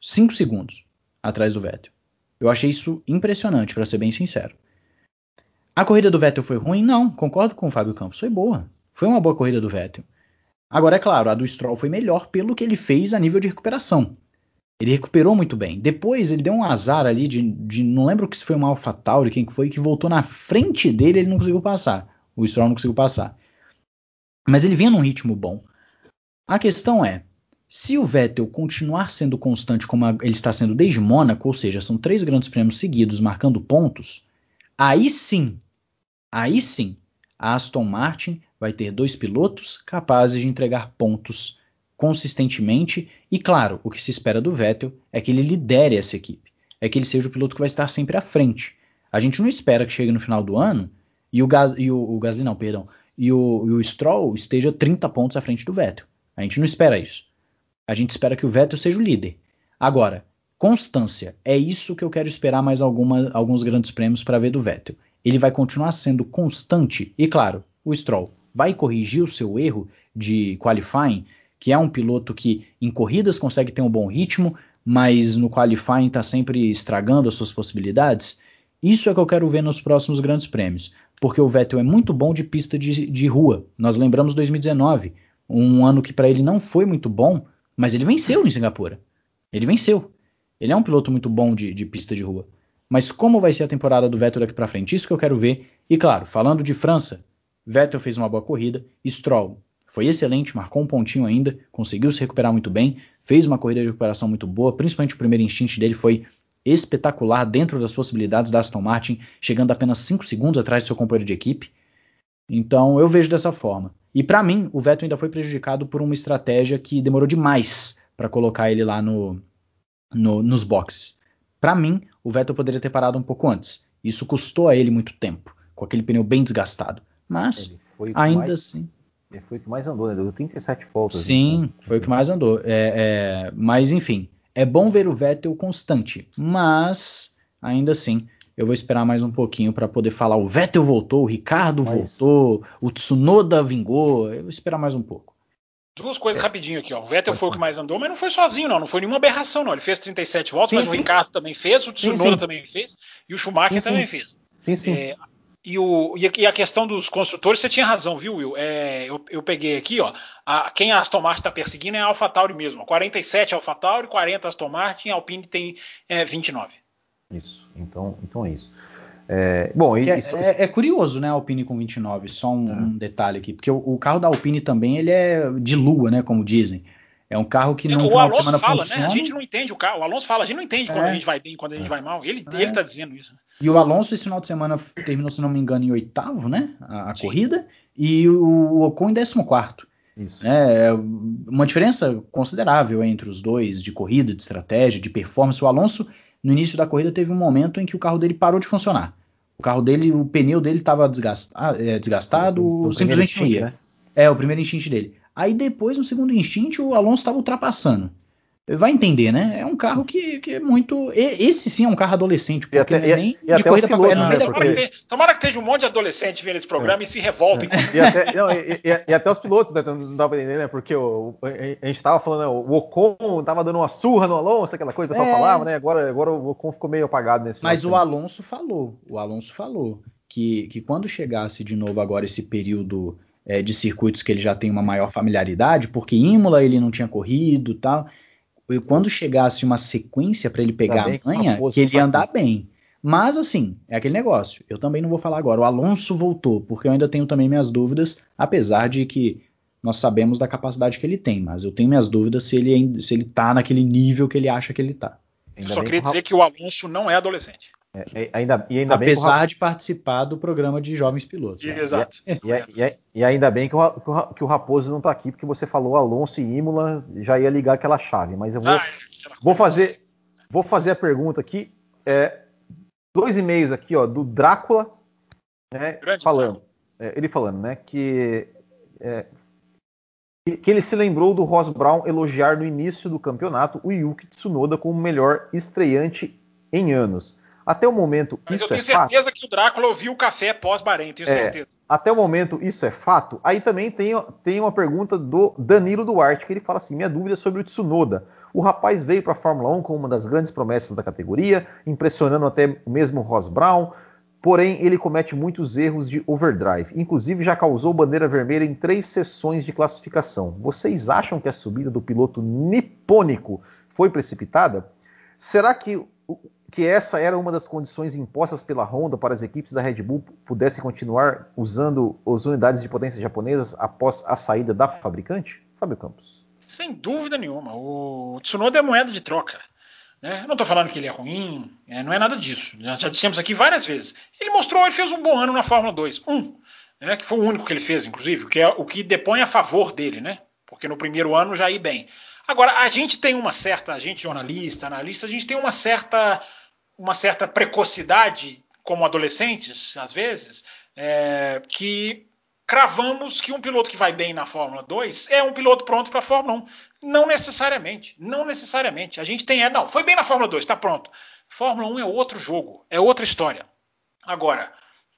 Speaker 3: 5 segundos atrás do Vettel. Eu achei isso impressionante, para ser bem sincero. A corrida do Vettel foi ruim? Não, concordo com o Fábio Campos, foi boa. Foi uma boa corrida do Vettel. Agora, é claro, a do Stroll foi melhor pelo que ele fez a nível de recuperação. Ele recuperou muito bem. Depois ele deu um azar ali de, de não lembro que se foi uma AlphaTauri, quem que foi, que voltou na frente dele ele não conseguiu passar. O Stroll não conseguiu passar. Mas ele vinha num ritmo bom. A questão é, Se o Vettel continuar sendo constante como ele está sendo desde Mônaco, ou seja, são três grandes prêmios seguidos marcando pontos, aí sim, aí sim, a Aston Martin vai ter dois pilotos capazes de entregar pontos consistentemente e, claro, o que se espera do Vettel é que ele lidere essa equipe, é que ele seja o piloto que vai estar sempre à frente. A gente não espera que chegue no final do ano e o, Gas, e o, o Gasly, não, perdão, e o, e o Stroll esteja 30 pontos à frente do Vettel. A gente não espera isso. A gente espera que o Vettel seja o líder. Agora, constância, é isso que eu quero esperar mais alguma, alguns grandes prêmios para ver do Vettel. Ele vai continuar sendo constante e, claro, o Stroll vai corrigir o seu erro de qualifying, que é um piloto que em corridas consegue ter um bom ritmo, mas no qualifying está sempre estragando as suas possibilidades. Isso é que eu quero ver nos próximos grandes prêmios, porque o Vettel é muito bom de pista de, de rua. Nós lembramos 2019, um ano que para ele não foi muito bom, mas ele venceu em Singapura. Ele venceu. Ele é um piloto muito bom de, de pista de rua. Mas como vai ser a temporada do Vettel daqui para frente? Isso que eu quero ver. E claro, falando de França, Vettel fez uma boa corrida, Stroll foi excelente, marcou um pontinho ainda, conseguiu se recuperar muito bem, fez uma corrida de recuperação muito boa, principalmente o primeiro instinto dele foi espetacular dentro das possibilidades da Aston Martin, chegando apenas 5 segundos atrás do seu companheiro de equipe. Então eu vejo dessa forma. E para mim, o Vettel ainda foi prejudicado por uma estratégia que demorou demais para colocar ele lá no, no, nos boxes. Para mim, o Vettel poderia ter parado um pouco antes. Isso custou a ele muito tempo, com aquele pneu bem desgastado. Mas, ainda mais, assim.
Speaker 1: Ele foi o que mais andou, né? Deu 37 voltas.
Speaker 3: Sim, então. foi o que mais andou. É, é, mas, enfim, é bom ver o Vettel constante, mas ainda assim eu vou esperar mais um pouquinho para poder falar. O Vettel voltou, o Ricardo mas... voltou, o Tsunoda vingou. Eu vou esperar mais um pouco.
Speaker 2: Duas coisas é. rapidinho aqui, ó. O Vettel foi o que mais andou, mas não foi sozinho, não. Não foi nenhuma aberração, não. Ele fez 37 voltas, sim, mas sim. o Ricardo também fez, o Tsunoda sim, sim. também fez e o Schumacher também fez.
Speaker 1: Sim, sim. É,
Speaker 2: e, o, e, a questão dos construtores, você tinha razão, viu, Will? É, eu, eu, peguei aqui, ó. A, quem a Aston Martin está perseguindo é a AlphaTauri mesmo. 47 AlphaTauri, 40 Aston Martin, a Alpine tem é, 29.
Speaker 1: Isso, então, então é isso. É, bom, e,
Speaker 3: é, é, é, curioso, né, a Alpine com 29, só um, é. um detalhe aqui, porque o, o, carro da Alpine também ele é de lua, né, como dizem. É um carro que não
Speaker 2: O Alonso fala, funciona. né? A gente não entende o carro. O Alonso fala, a gente não entende quando é. a gente vai bem, quando a gente vai mal. Ele, é. ele tá dizendo isso.
Speaker 3: E o Alonso esse final de semana terminou, se não me engano, em oitavo, né? A, a corrida. E o Ocon em décimo quarto. Isso. É uma diferença considerável entre os dois de corrida, de estratégia, de performance. O Alonso, no início da corrida, teve um momento em que o carro dele parou de funcionar. O carro dele, o pneu dele estava desgastado, é, desgastado o, o simplesmente não ia. Né? É, o primeiro instinto dele. Aí depois, no segundo instinto, o Alonso estava ultrapassando. Vai entender, né? É um carro que, que é muito. Esse sim é um carro adolescente, porque
Speaker 1: até,
Speaker 3: não é nem
Speaker 1: e, de corrida para pilotos, né?
Speaker 2: porque... Tomara que esteja um monte de adolescente vendo esse programa é. e se revoltem.
Speaker 1: É. E, até, não, e, e, até, os pilotos, né? Não dá pra entender, né? Porque o, a gente tava falando, né, o Ocon tava dando uma surra no Alonso, aquela coisa que o pessoal é. falava, né? Agora, agora o Ocon ficou meio apagado nesse
Speaker 3: Mas o Alonso falou, o Alonso falou que, que quando chegasse de novo agora esse período é, de circuitos que ele já tem uma maior familiaridade, porque Imola ele não tinha corrido tal. E quando chegasse uma sequência para ele pegar a manha, que ele ia andar bem. Mas assim, é aquele negócio. Eu também não vou falar agora. O Alonso voltou, porque eu ainda tenho também minhas dúvidas, apesar de que nós sabemos da capacidade que ele tem, mas eu tenho minhas dúvidas se ele se ele tá naquele nível que ele acha que ele tá.
Speaker 2: Eu só queria dizer que o Alonso não é adolescente.
Speaker 1: É, é, ainda, e ainda
Speaker 3: Apesar bem de participar do programa de jovens pilotos.
Speaker 2: Né? Exato.
Speaker 1: E, e, e, ainda bem que o, que o Raposo não está aqui, porque você falou Alonso e Imola, já ia ligar aquela chave. Mas eu vou, ah, vou fazer vou fazer a pergunta aqui. É, dois e-mails aqui, ó, do Drácula, né, falando. É, ele falando, né, que, é, que ele se lembrou do Ross Brown elogiar no início do campeonato o Yuki Tsunoda como o melhor estreante em anos. Até o momento, Mas isso
Speaker 2: eu tenho
Speaker 1: é
Speaker 2: certeza
Speaker 1: fato.
Speaker 2: que o Drácula ouviu o café pós-Bahrein, tenho é, certeza.
Speaker 1: Até o momento, isso é fato. Aí também tem, tem uma pergunta do Danilo Duarte, que ele fala assim: minha dúvida é sobre o Tsunoda. O rapaz veio para a Fórmula 1 como uma das grandes promessas da categoria, impressionando até mesmo Ross Brown. Porém, ele comete muitos erros de overdrive. Inclusive, já causou bandeira vermelha em três sessões de classificação. Vocês acham que a subida do piloto nipônico foi precipitada? Será que que essa era uma das condições impostas pela Honda para as equipes da Red Bull pudessem continuar usando as unidades de potência japonesas após a saída da fabricante? Fábio Campos.
Speaker 2: Sem dúvida nenhuma. O Tsunoda é moeda de troca. Né? Não estou falando que ele é ruim, é, não é nada disso. Já, já, dissemos aqui várias vezes. Ele mostrou, ele fez um bom ano na Fórmula 2. Um, né, que foi o único que ele fez, inclusive, que é o que depõe a favor dele, né? Porque no primeiro ano já ia bem. Agora, a gente tem uma certa, a gente jornalista, analista, a gente tem uma certa, uma certa precocidade como adolescentes, às vezes, é, que cravamos que um piloto que vai bem na Fórmula 2 é um piloto pronto para a Fórmula 1. Não necessariamente, não necessariamente. A gente tem, é, não, foi bem na Fórmula 2, está pronto. Fórmula 1 é outro jogo, é outra história. Agora,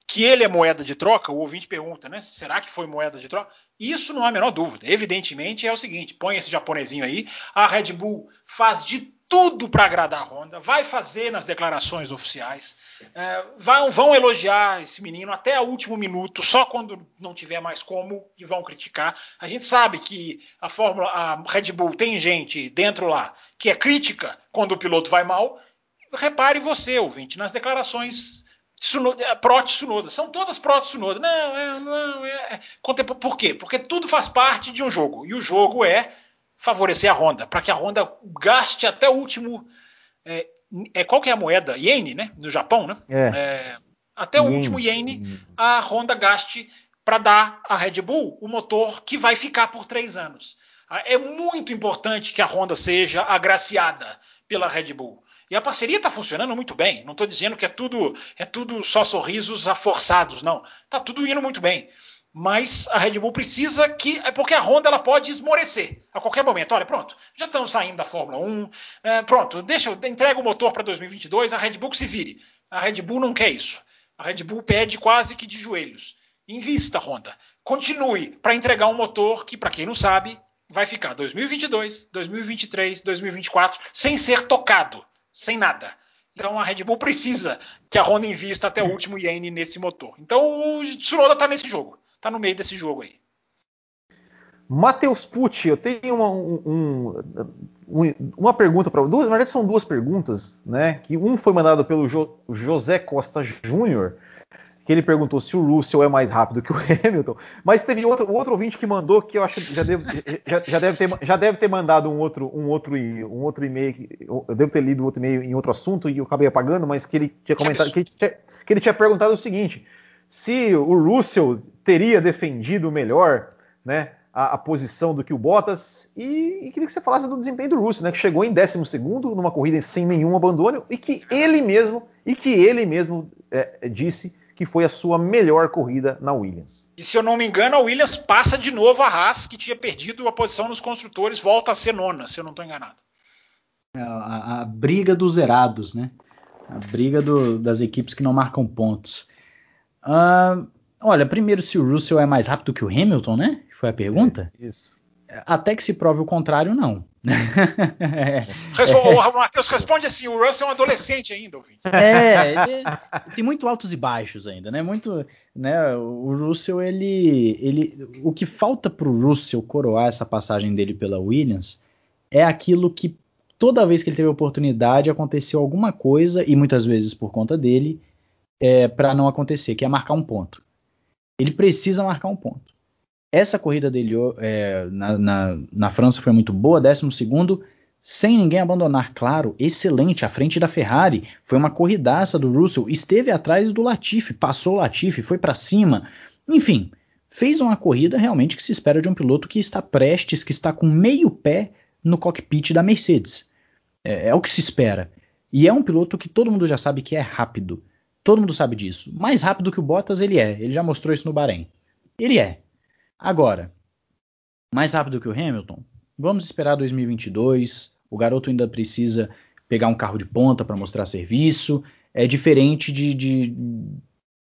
Speaker 2: que ele é moeda de troca, o ouvinte pergunta, né? Será que foi moeda de troca? Isso não há a menor dúvida. Evidentemente é o seguinte: põe esse japonesinho aí, a Red Bull faz de tudo para agradar a Honda, vai fazer nas declarações oficiais, é, vão, vão, elogiar esse menino até o último minuto, só quando não tiver mais como e vão criticar. A gente sabe que a Fórmula, a Red Bull tem gente dentro lá que é crítica quando o piloto vai mal. Repare você, ouvinte, nas declarações é, pró-Tsunoda. São todas pró-Tsunoda. Não, é, não, é, é. Por quê? Porque tudo faz parte de um jogo. E o jogo é favorecer a Honda, para que a Honda gaste até o último. É, é, qual que é a moeda? Iene, né? No Japão, né? É. é até o último iene a Honda gaste para dar à Red Bull o motor que vai ficar por três anos. Ah, é muito importante que a Honda seja agraciada pela Red Bull. E a parceria está funcionando muito bem. Não estou dizendo que é tudo é tudo só sorrisos forçados, não. Está tudo indo muito bem mas a Red Bull precisa que. Porque a Honda ela pode esmorecer a qualquer momento. Olha, pronto, já estamos saindo da Fórmula 1, é, pronto, deixa, entrega o motor para 2022, a Red Bull que se vire. A Red Bull não quer isso. A Red Bull pede quase que de joelhos. Invista, Honda. Continue para entregar um motor que, para quem não sabe, vai ficar 2022, 2023, 2024 sem ser tocado, sem nada. Então a Red Bull precisa que a Honda invista até o último iene nesse motor. Então o Tsunoda está nesse jogo tá no meio desse jogo aí.
Speaker 1: Matheus Pucci, eu tenho uma, um, um, uma pergunta para duas, na verdade são duas perguntas, né? Que um foi mandado pelo jo, José Costa Júnior, que ele perguntou se o Russell é mais rápido que o [LAUGHS] Hamilton, mas teve outro, outro ouvinte que mandou que eu acho que já deve, já, já deve, ter, já deve ter mandado um outro, um outro, um outro e-mail, eu devo ter lido outro e-mail em outro assunto e eu acabei apagando, mas que ele tinha comentado, que ele tinha, que ele tinha perguntado o seguinte: se o Russell teria defendido melhor né, a, a, posição do que o Bottas. E, e, queria que você falasse do desempenho do Russell, né, que chegou em 12 numa corrida sem nenhum abandono e que ele mesmo e que ele mesmo é, disse que foi a sua melhor corrida na Williams.
Speaker 2: E se eu não me engano, a Williams passa de novo a Haas, que tinha perdido a posição nos construtores, volta a ser nona, se eu não estou enganado.
Speaker 3: É, a, a, briga dos zerados, né? A briga do, das equipes que não marcam pontos. Uh, olha, primeiro, se o Russell é mais rápido que o Hamilton, né? Foi a pergunta?
Speaker 1: É, isso.
Speaker 3: Até que se prove o contrário, não. [LAUGHS]
Speaker 2: é, é, Matheus, responde assim: o Russell é um adolescente ainda, ouvinte.
Speaker 3: É, ele [LAUGHS] tem muito altos e baixos ainda, né? Muito, né? O Russell, ele, ele, o que falta para o Russell coroar essa passagem dele pela Williams é aquilo que toda vez que ele teve oportunidade aconteceu alguma coisa e muitas vezes por conta dele é, para não acontecer, que é marcar um ponto. Ele precisa marcar um ponto. Essa corrida dele é, na, na, na, França foi muito boa, 12 segundo, sem ninguém abandonar, claro, excelente, à frente da Ferrari, foi uma corridaça do Russell, esteve atrás do Latifi, passou o Latifi, foi para cima, enfim, fez uma corrida realmente que se espera de um piloto que está prestes, que está com meio pé no cockpit da Mercedes. É, é o que se espera. E é um piloto que todo mundo já sabe que é rápido. Todo mundo sabe disso. Mais rápido que o Bottas ele é. Ele já mostrou isso no Bahrein. Ele é. Agora, mais rápido que o Hamilton? Vamos esperar 2022. O garoto ainda precisa pegar um carro de ponta para mostrar serviço. É diferente de, de,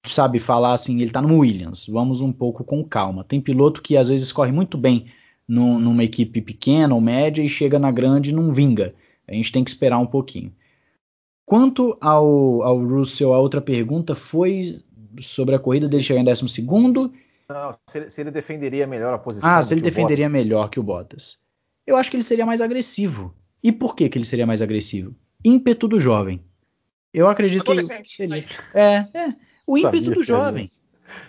Speaker 3: sabe, falar assim, ele está no Williams. Vamos um pouco com calma. Tem piloto que às vezes corre muito bem no, numa equipe pequena ou média e chega na grande e não vinga. A gente tem que esperar um pouquinho. Quanto ao, ao Russell, a outra pergunta foi sobre a corrida dele chegar em 12 segundo.
Speaker 1: Não, se ele, se ele, defenderia melhor a posição.
Speaker 3: Ah, se ele defenderia melhor que o Bottas. Eu acho que ele seria mais agressivo. E por que, que ele seria mais agressivo? Ímpeto do jovem. Eu acredito que seria. É, é. O ímpeto do jovem.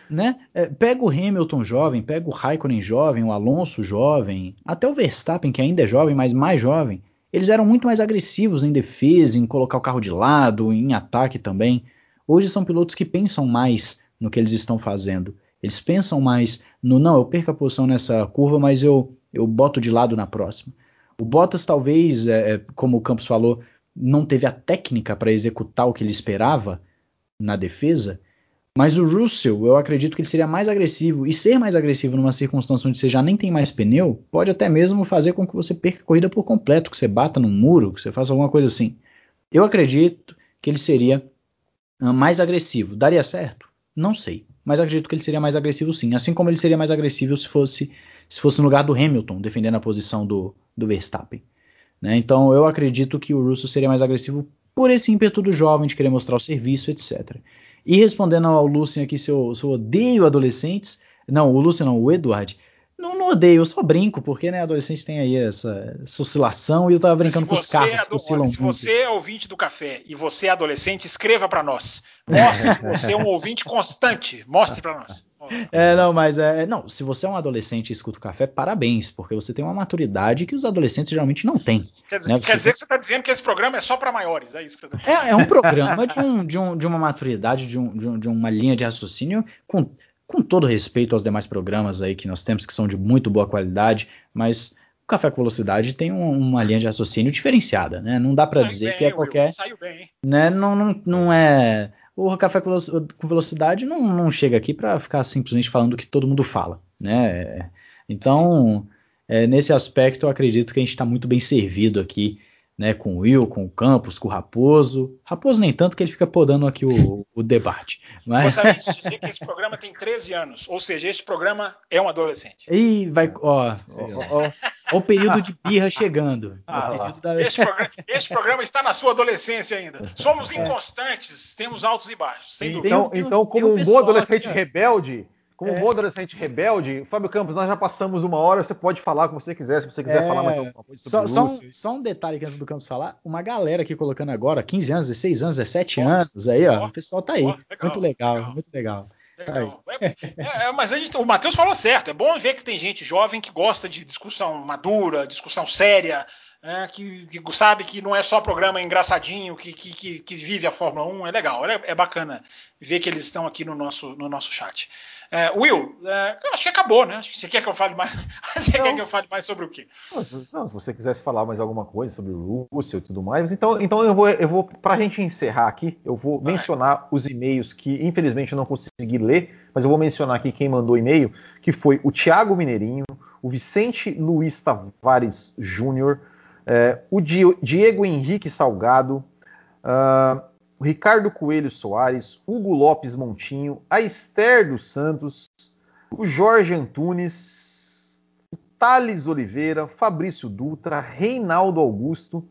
Speaker 3: né? É, pega o Hamilton jovem, pega o Raikkonen jovem, o Alonso jovem, até o Verstappen, que ainda é jovem, mas mais jovem. Eles eram muito mais agressivos em defesa, em colocar o carro de lado, em ataque também. Hoje são pilotos que pensam mais no que eles estão fazendo. Eles pensam mais no não, eu perco a posição nessa curva, mas eu, eu boto de lado na próxima. O Bottas, talvez, é, é como o Campos falou, não teve a técnica para executar o que ele esperava na defesa, mas o Russell, eu acredito que ele seria mais agressivo. E ser mais agressivo numa circunstância onde você já nem tem mais pneu, pode até mesmo fazer com que você perca a corrida por completo, que você bata num muro, que você faça alguma coisa assim. Eu acredito que ele seria uh, mais agressivo. Daria certo? Não sei. Mas acredito que ele seria mais agressivo sim. Assim como ele seria mais agressivo se fosse, se fosse no lugar do Hamilton, defendendo a posição do, do Verstappen. Né? Então eu acredito que o Russell seria mais agressivo por esse ímpeto do jovem de querer mostrar o serviço, etc. E respondendo ao Lucien aqui se eu, se eu odeio adolescentes, não, o Lucien não, o Edward, não, não odeio, eu só brinco, porque né, adolescente tem aí essa, essa oscilação e eu tava brincando com os carros é
Speaker 2: que oscilam Se muito. você é ouvinte do café e você é adolescente, escreva para nós. Mostre que você é um ouvinte constante. Mostre para nós.
Speaker 3: É, não, mas é. Não, se você é um adolescente e escuta o café, parabéns, porque você tem uma maturidade que os adolescentes geralmente não têm.
Speaker 2: Quer dizer, né? quer dizer que você está dizendo que esse programa é só para maiores, é isso que você
Speaker 3: tá dizendo. É, é um programa de, um, de, um, de uma maturidade, de, um, de, um, de uma linha de raciocínio com com todo respeito aos demais programas aí que nós temos, que são de muito boa qualidade, mas o Café com Velocidade tem um, uma linha de raciocínio diferenciada, né? Não dá para dizer bem, que é qualquer. Saiu bem. Né? Não, não, não é. O Café com Velocidade não, não chega aqui para ficar simplesmente falando o que todo mundo fala, né? Então, é, nesse aspecto, eu acredito que a gente está muito bem servido aqui né, com o Will, com o Campos, com o Raposo. Raposo nem tanto que ele fica podando aqui o, o debate.
Speaker 2: Mas... Gostaria de dizer que esse programa tem 13 anos, ou seja, esse programa é um adolescente.
Speaker 3: E vai, ó, ó, ó, ó o período de birra chegando.
Speaker 2: Ah, da... esse, programa, esse, programa, está na sua adolescência ainda. Somos é. inconstantes, temos altos e baixos, sem
Speaker 1: dúvida. Então, então como um, um bom adolescente aqui, rebelde, como é. bom adolescente rebelde, Fábio Campos, nós já passamos uma hora, você pode falar como você quiser, se você quiser é. falar mais alguma coisa sobre
Speaker 3: só, só, um, só um detalhe que antes do Campos falar, uma galera aqui colocando agora, 15 anos, 16 anos, 17 oh, anos, aí, ó, oh, o pessoal tá aí. Oh, legal, muito legal, legal, muito legal.
Speaker 2: legal. É, é, mas a gente, o Matheus falou certo, é bom ver que tem gente jovem que gosta de discussão madura, discussão séria, é, que, que, sabe que não é só programa engraçadinho, que, que, que vive a Fórmula 1, é legal, é, é, bacana ver que eles estão aqui no nosso, no nosso chat. É, Will, é, acho que acabou, né? Você quer que eu fale mais. [LAUGHS] você não. quer que eu fale mais sobre o quê?
Speaker 1: Não, se você quisesse falar mais alguma coisa sobre o Russell e tudo mais, então, então eu vou, eu vou para a gente encerrar aqui, eu vou Vai. mencionar os e-mails que infelizmente eu não consegui ler, mas eu vou mencionar aqui quem mandou e-mail, que foi o Thiago Mineirinho, o Vicente Luiz Tavares Júnior, é, o Diego Henrique Salgado, uh, Ricardo Coelho Soares, Hugo Lopes Montinho, a Esther dos Santos, o Jorge Antunes, o Thales Oliveira, Fabrício Dutra, Reinaldo Augusto,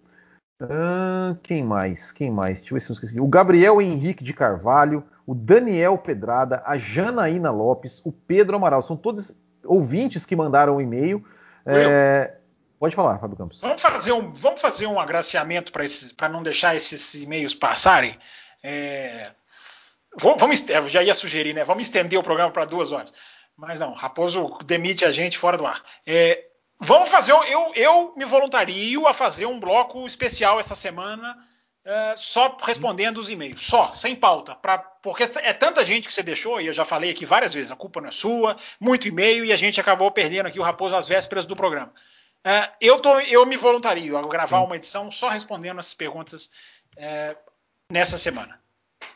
Speaker 1: uh, quem mais? Quem mais? Deixa eu ver se eu esqueci. O Gabriel Henrique de Carvalho, o Daniel Pedrada, a Janaína Lopes, o Pedro Amaral. São todos ouvintes que mandaram o um e-mail. É, Pode falar, Fábio Campos.
Speaker 2: Vamos fazer um, vamos fazer um agraciamento para não deixar esses e-mails passarem. É, vamos, eu já ia sugerir, né? Vamos estender o programa para duas horas. Mas não, Raposo demite a gente fora do ar. É, vamos fazer, eu, eu me voluntario a fazer um bloco especial essa semana, é, só respondendo os e-mails, só, sem pauta, pra, porque é tanta gente que você deixou, e eu já falei aqui várias vezes, a culpa não é sua, muito e-mail, e a gente acabou perdendo aqui o Raposo às vésperas do programa. É, eu, tô, eu me voluntario a gravar uma edição só respondendo essas perguntas é, nessa semana.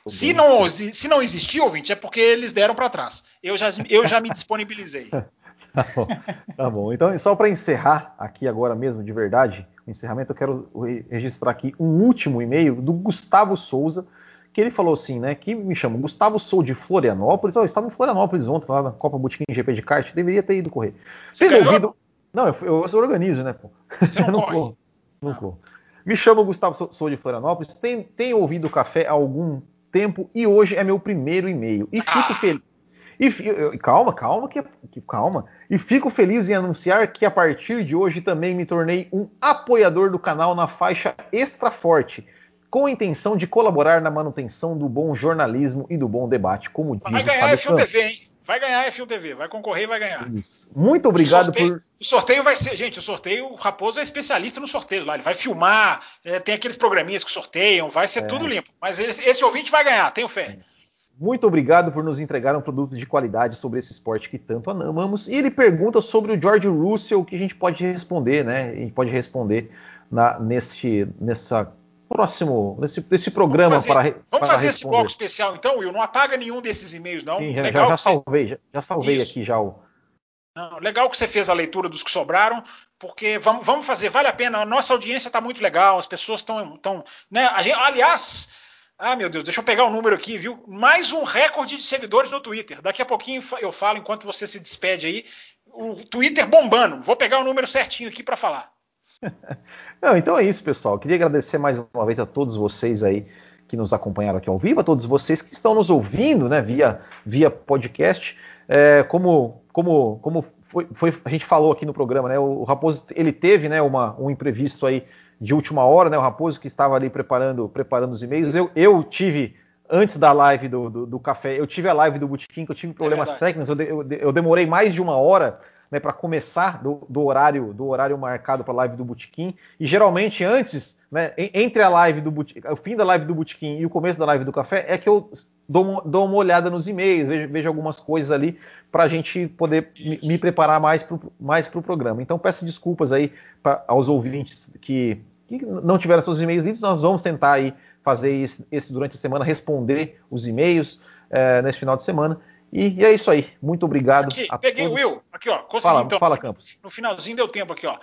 Speaker 2: Se não, se não existir, ouvinte, é porque eles deram para trás. Eu já, eu já me disponibilizei. [LAUGHS]
Speaker 1: tá, bom, tá bom. Então, só para encerrar aqui agora mesmo, de verdade, o encerramento, eu quero registrar aqui um último e-mail do Gustavo Souza, que ele falou assim, né? Que me chama Gustavo Sou de Florianópolis. Oh, eu estava em Florianópolis ontem, lá na Copa Boutique GP de kart, deveria ter ido correr. Você Tendo ouvido. Não, eu, eu, eu organizo, né, pô? Você não, [LAUGHS] não corre? Não corro. Me chamo Gustavo, sou de Florianópolis, tenho, tenho ouvido o café há algum tempo e hoje é meu primeiro e-mail. E fico ah. feliz. E, calma, calma, que, que, calma. E fico feliz em anunciar que a partir de hoje também me tornei um apoiador do canal na faixa Extra Forte. com a intenção de colaborar na manutenção do bom jornalismo e do bom debate, como diz
Speaker 2: Vai ganhar a F1 TV, hein? Vai ganhar a F1 TV, vai concorrer e vai ganhar.
Speaker 1: Isso. Muito obrigado
Speaker 2: o sorteio,
Speaker 1: por.
Speaker 2: O sorteio vai ser, gente, o sorteio, o Raposo é especialista no sorteio lá, ele vai filmar, é, tem aqueles programinhas que sorteiam, vai ser é. tudo limpo. Mas esse, esse, ouvinte vai ganhar, tenho fé.
Speaker 1: Muito obrigado por nos entregar um produto de qualidade sobre esse esporte que tanto amamos. E ele pergunta sobre o George Russell, o que a gente pode responder, né? A gente pode responder na, nesse, nessa próximo, nesse, nesse programa
Speaker 2: vamos fazer,
Speaker 1: para
Speaker 2: Vamos fazer esse bloco especial então, Will. Não apaga nenhum desses e-mails, não.
Speaker 1: Sim, já, legal já, salvei, já, já salvei Isso. aqui já o.
Speaker 2: Não, legal que você fez a leitura dos que sobraram, porque vamos, vamos fazer, vale a pena. A nossa audiência está muito legal, as pessoas estão. Tão, né, gente, aliás, ah, meu Deus, deixa eu pegar o um número aqui, viu? Mais um recorde de seguidores no Twitter. Daqui a pouquinho eu falo enquanto você se despede aí. O Twitter bombando. Vou pegar o número certinho aqui para falar. [LAUGHS]
Speaker 1: Não, então é isso, pessoal. Queria agradecer mais uma vez a todos vocês aí que nos acompanharam aqui ao vivo, a todos vocês que estão nos ouvindo, né, via, via podcast. É, como como, como foi, foi, a gente falou aqui no programa, né, o, o Raposo ele teve, né, uma, um imprevisto aí de última hora, né, o Raposo que estava ali preparando, preparando os e-mails. Eu, eu tive antes da live do, do, do, café, eu tive a live do Botequim, que eu tive problemas é técnicos, eu, eu, eu demorei mais de uma hora né, para começar do, do, horário do horário marcado para a live do Botequim. E geralmente antes, né, entre a live do o fim da live do Botequim e o começo da live do café, é que eu dou, dou uma olhada nos e-mails, vejo, vejo algumas coisas ali para a gente poder me, me preparar mais para mais o programa. Então peço desculpas aí pra, aos ouvintes que, que não tiveram seus e-mails livres. Nós vamos tentar aí fazer isso, durante a semana, responder os e-mails é, nesse final de semana. E, e, é isso aí. Muito obrigado.
Speaker 2: Aqui, peguei o Will. Aqui, ó.
Speaker 1: Consegui fala, então. Fala, Campos.
Speaker 2: No finalzinho deu tempo aqui, ó.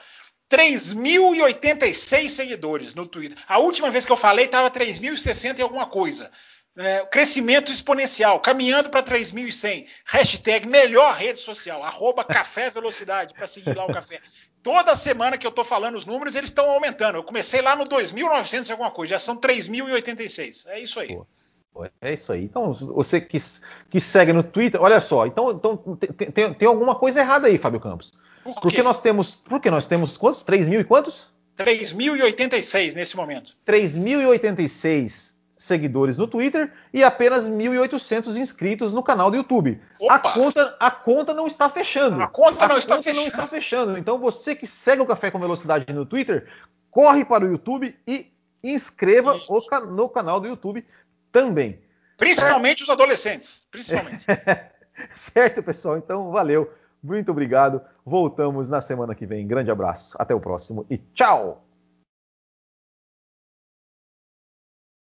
Speaker 2: 3.086 seguidores no Twitter. A última vez que eu falei estava 3.060 e alguma coisa. É, crescimento exponencial, caminhando para 3.100. Hashtag melhor rede social, arroba [LAUGHS] café velocidade, para seguir lá o café. Toda semana que eu estou falando os números, eles estão aumentando. Eu comecei lá no 2.900 e alguma coisa, já são 3.086. É isso aí. Pô.
Speaker 1: É isso aí. Então, você que, que segue no Twitter, olha só. Então, então tem, tem, tem alguma coisa errada aí, Fábio Campos. Por porque nós temos. Porque nós temos quantos? 3 mil e quantos?
Speaker 2: 3.086 nesse momento.
Speaker 1: 3.086 seguidores no Twitter e apenas 1.800 inscritos no canal do YouTube. A conta, a conta não está fechando.
Speaker 2: A conta, não,
Speaker 1: a
Speaker 2: está
Speaker 1: conta não está fechando. Então você que segue o Café com Velocidade no Twitter, corre para o YouTube e inscreva o, no canal do YouTube também.
Speaker 2: Principalmente é. os adolescentes. Principalmente. [LAUGHS]
Speaker 1: certo, pessoal. Então, valeu. Muito obrigado. Voltamos na semana que vem. Grande abraço. Até o próximo e tchau!